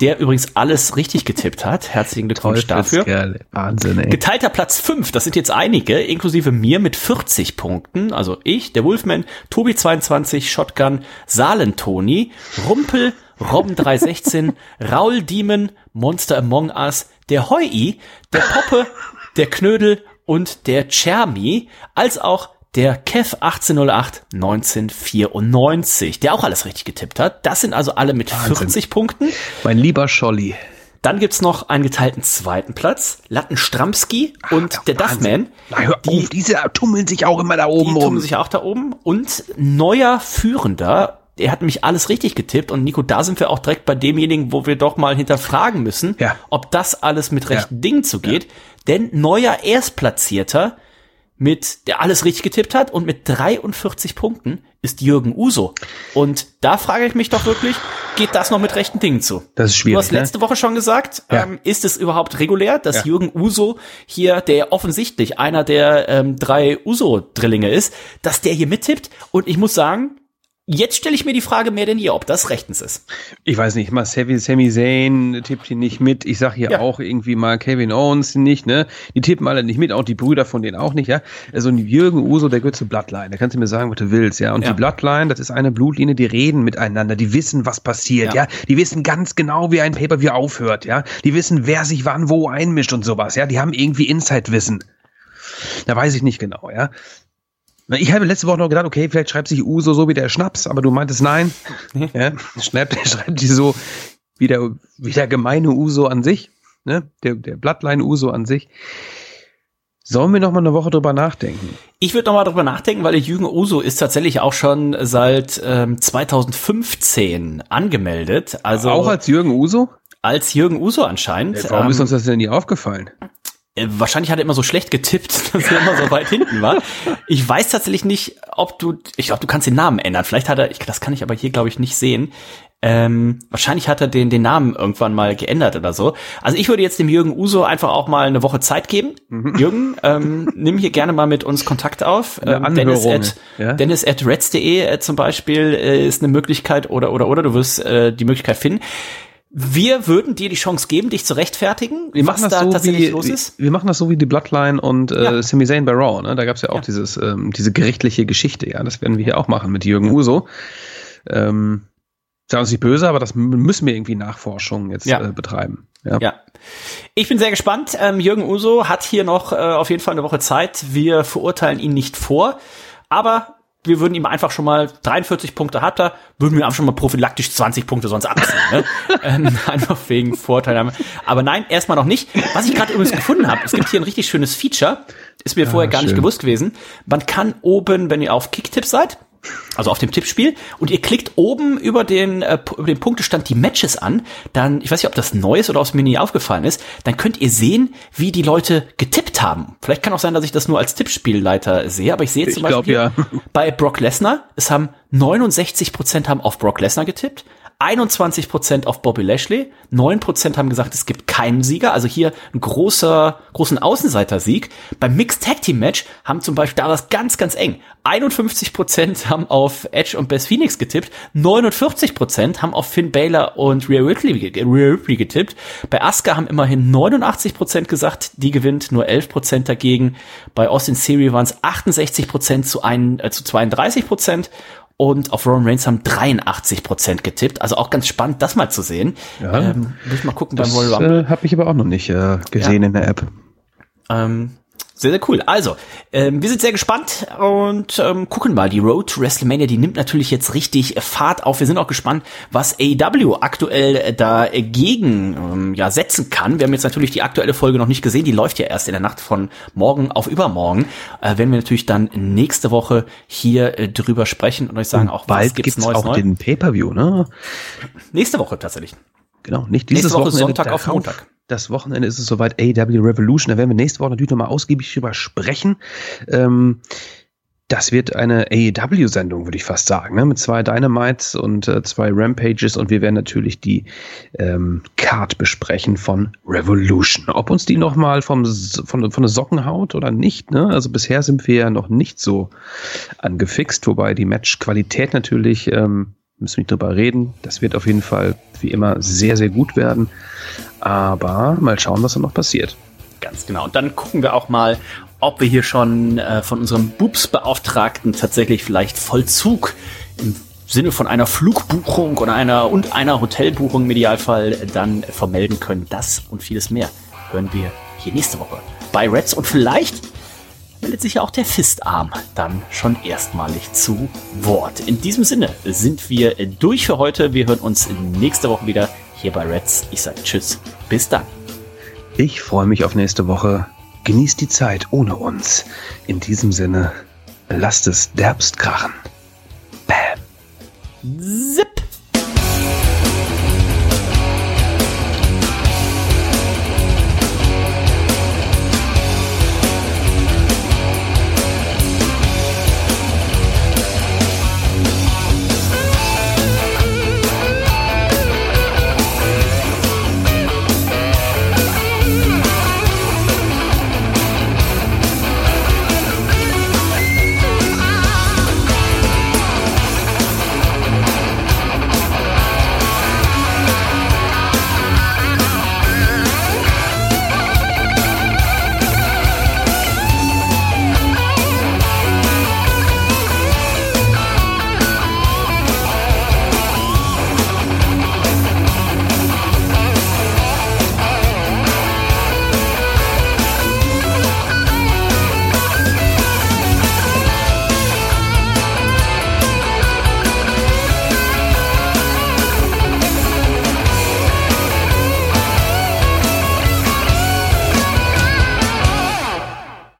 der übrigens alles richtig getippt hat. Herzlichen Glückwunsch dafür. Wahnsinn, ey. Geteilter Platz 5, das sind jetzt einige, inklusive mir mit 40 Punkten. Also ich, der Wolfman, Tobi22, Shotgun, Salentoni, Rumpel, Robben 316, Raul Demon, Monster Among Us, der Hoi, der Poppe, der Knödel und der Chermi, als auch der Kev 1808 1994, der auch alles richtig getippt hat. Das sind also alle mit Wahnsinn. 40 Punkten. Mein lieber Scholli. Dann gibt's noch einen geteilten zweiten Platz, Latten Stramski und Ach, der Duffman. Na, hör die, auf, diese tummeln sich auch immer da oben die rum. tummeln sich auch da oben. Und neuer Führender, der hat nämlich alles richtig getippt. Und Nico, da sind wir auch direkt bei demjenigen, wo wir doch mal hinterfragen müssen, ja. ob das alles mit rechten ja. Dingen zugeht. Ja. Denn neuer Erstplatzierter mit, der alles richtig getippt hat und mit 43 Punkten ist Jürgen Uso. Und da frage ich mich doch wirklich, geht das noch mit rechten Dingen zu? Das ist schwierig. Du hast letzte ne? Woche schon gesagt, ja. ähm, ist es überhaupt regulär, dass ja. Jürgen Uso hier, der offensichtlich einer der ähm, drei Uso-Drillinge ist, dass der hier mittippt? Und ich muss sagen, Jetzt stelle ich mir die Frage mehr denn je, ob das rechtens ist. Ich weiß nicht, mal Sami, Sami Zayn tippt hier nicht mit. Ich sag hier ja. auch irgendwie mal Kevin Owens nicht, ne? Die tippen alle nicht mit, auch die Brüder von denen auch nicht, ja? Also Jürgen Uso, der gehört zur Bloodline. Da kannst du mir sagen, was du willst, ja? Und ja. die Bloodline, das ist eine Blutlinie, die reden miteinander, die wissen, was passiert, ja? ja? Die wissen ganz genau, wie ein Pay-Per-View aufhört, ja? Die wissen, wer sich wann wo einmischt und sowas, ja? Die haben irgendwie Inside-Wissen. Da weiß ich nicht genau, ja. Ich habe letzte Woche noch gedacht, okay, vielleicht schreibt sich Uso so wie der Schnaps, aber du meintest nein. ja, schreibt, schreibt die so wie der, wie der gemeine Uso an sich, ne? Der, der Bloodline Uso an sich. Sollen wir noch mal eine Woche drüber nachdenken? Ich würde noch mal drüber nachdenken, weil der Jürgen Uso ist tatsächlich auch schon seit ähm, 2015 angemeldet. Also auch als Jürgen Uso? Als Jürgen Uso anscheinend. Ja, warum ähm, ist uns das denn nie aufgefallen? Äh, wahrscheinlich hat er immer so schlecht getippt, dass er immer so weit hinten war. Ich weiß tatsächlich nicht, ob du, ich glaube, du kannst den Namen ändern. Vielleicht hat er, ich, das kann ich aber hier, glaube ich, nicht sehen. Ähm, wahrscheinlich hat er den, den Namen irgendwann mal geändert oder so. Also ich würde jetzt dem Jürgen Uso einfach auch mal eine Woche Zeit geben. Mhm. Jürgen, ähm, nimm hier gerne mal mit uns Kontakt auf. Ähm, Dennis at, ja? Dennis at reds.de äh, zum Beispiel äh, ist eine Möglichkeit oder, oder, oder du wirst äh, die Möglichkeit finden. Wir würden dir die Chance geben, dich zu rechtfertigen, wir was da so tatsächlich wie, los ist. Wir machen das so wie die Bloodline und äh, ja. Sami Zayn bei Raw. Ne? Da gab es ja auch ja. dieses ähm, diese gerichtliche Geschichte. Ja, das werden wir hier auch machen mit Jürgen Uso. Ähm, Sei uns nicht böse, aber das müssen wir irgendwie Nachforschungen jetzt ja. äh, betreiben. Ja. ja. Ich bin sehr gespannt. Ähm, Jürgen Uso hat hier noch äh, auf jeden Fall eine Woche Zeit. Wir verurteilen ihn nicht vor. Aber wir würden ihm einfach schon mal 43 Punkte hat er, würden wir ihm schon mal prophylaktisch 20 Punkte sonst abziehen. Ne? ähm, einfach wegen Vorteil. Aber nein, erstmal noch nicht. Was ich gerade übrigens gefunden habe, es gibt hier ein richtig schönes Feature, ist mir vorher gar schön. nicht gewusst gewesen. Man kann oben, wenn ihr auf Kicktipps seid, also auf dem Tippspiel und ihr klickt oben über den, äh, über den Punktestand die Matches an, dann, ich weiß nicht, ob das neu ist oder ob es mir nie aufgefallen ist, dann könnt ihr sehen, wie die Leute getippt haben. Vielleicht kann auch sein, dass ich das nur als Tippspielleiter sehe, aber ich sehe zum ich Beispiel ja. bei Brock Lesnar, es haben 69 Prozent haben auf Brock Lesnar getippt, 21% auf Bobby Lashley, 9% haben gesagt, es gibt keinen Sieger, also hier ein großer, großen Außenseiter-Sieg. Beim Mixed Tag Team Match haben zum Beispiel, da war es ganz, ganz eng. 51% haben auf Edge und Beth Phoenix getippt, 49% haben auf Finn Balor und Rhea Ripley, Rhea Ripley getippt. Bei Asuka haben immerhin 89% gesagt, die gewinnt, nur 11% dagegen. Bei Austin Theory waren es 68% zu, ein, äh, zu 32% und auf Roman Reigns haben 83% getippt. Also auch ganz spannend, das mal zu sehen. Ja, ähm, muss ich mal gucken das, beim Royal Rumble. Äh, Habe ich aber auch noch nicht äh, gesehen ja. in der App. Ähm, sehr, sehr cool. Also, ähm, wir sind sehr gespannt und ähm, gucken mal. Die Road to WrestleMania, die nimmt natürlich jetzt richtig Fahrt auf. Wir sind auch gespannt, was AEW aktuell dagegen ähm, ja, setzen kann. Wir haben jetzt natürlich die aktuelle Folge noch nicht gesehen. Die läuft ja erst in der Nacht von morgen auf übermorgen. Äh, werden wir natürlich dann nächste Woche hier äh, drüber sprechen und euch sagen, und auch bald was gibt's, gibt's Neues auch neu? den Pay-Per-View, ne? Nächste Woche tatsächlich. Genau, nicht dieses Nächste Woche Sonntag auf Montag das Wochenende ist es soweit AW Revolution. Da werden wir nächste Woche natürlich nochmal ausgiebig drüber sprechen. Ähm, das wird eine AEW-Sendung, würde ich fast sagen, ne? mit zwei Dynamites und äh, zwei Rampages und wir werden natürlich die ähm, Card besprechen von Revolution. Ob uns die nochmal vom von, von der Socken haut oder nicht, ne? Also bisher sind wir ja noch nicht so angefixt, wobei die Matchqualität natürlich, ähm, müssen wir nicht drüber reden, das wird auf jeden Fall wie immer sehr, sehr gut werden. Aber mal schauen, was da noch passiert. Ganz genau. Und dann gucken wir auch mal, ob wir hier schon äh, von unserem Bubs-Beauftragten tatsächlich vielleicht Vollzug im Sinne von einer Flugbuchung oder einer und einer Hotelbuchung im Idealfall dann vermelden können. Das und vieles mehr hören wir hier nächste Woche bei Reds und vielleicht meldet sich ja auch der Fistarm dann schon erstmalig zu Wort. In diesem Sinne sind wir durch für heute. Wir hören uns nächste Woche wieder hier bei Reds. Ich sage Tschüss. Bis dann. Ich freue mich auf nächste Woche. Genießt die Zeit ohne uns. In diesem Sinne, lasst es derbst krachen. Bam. Zip.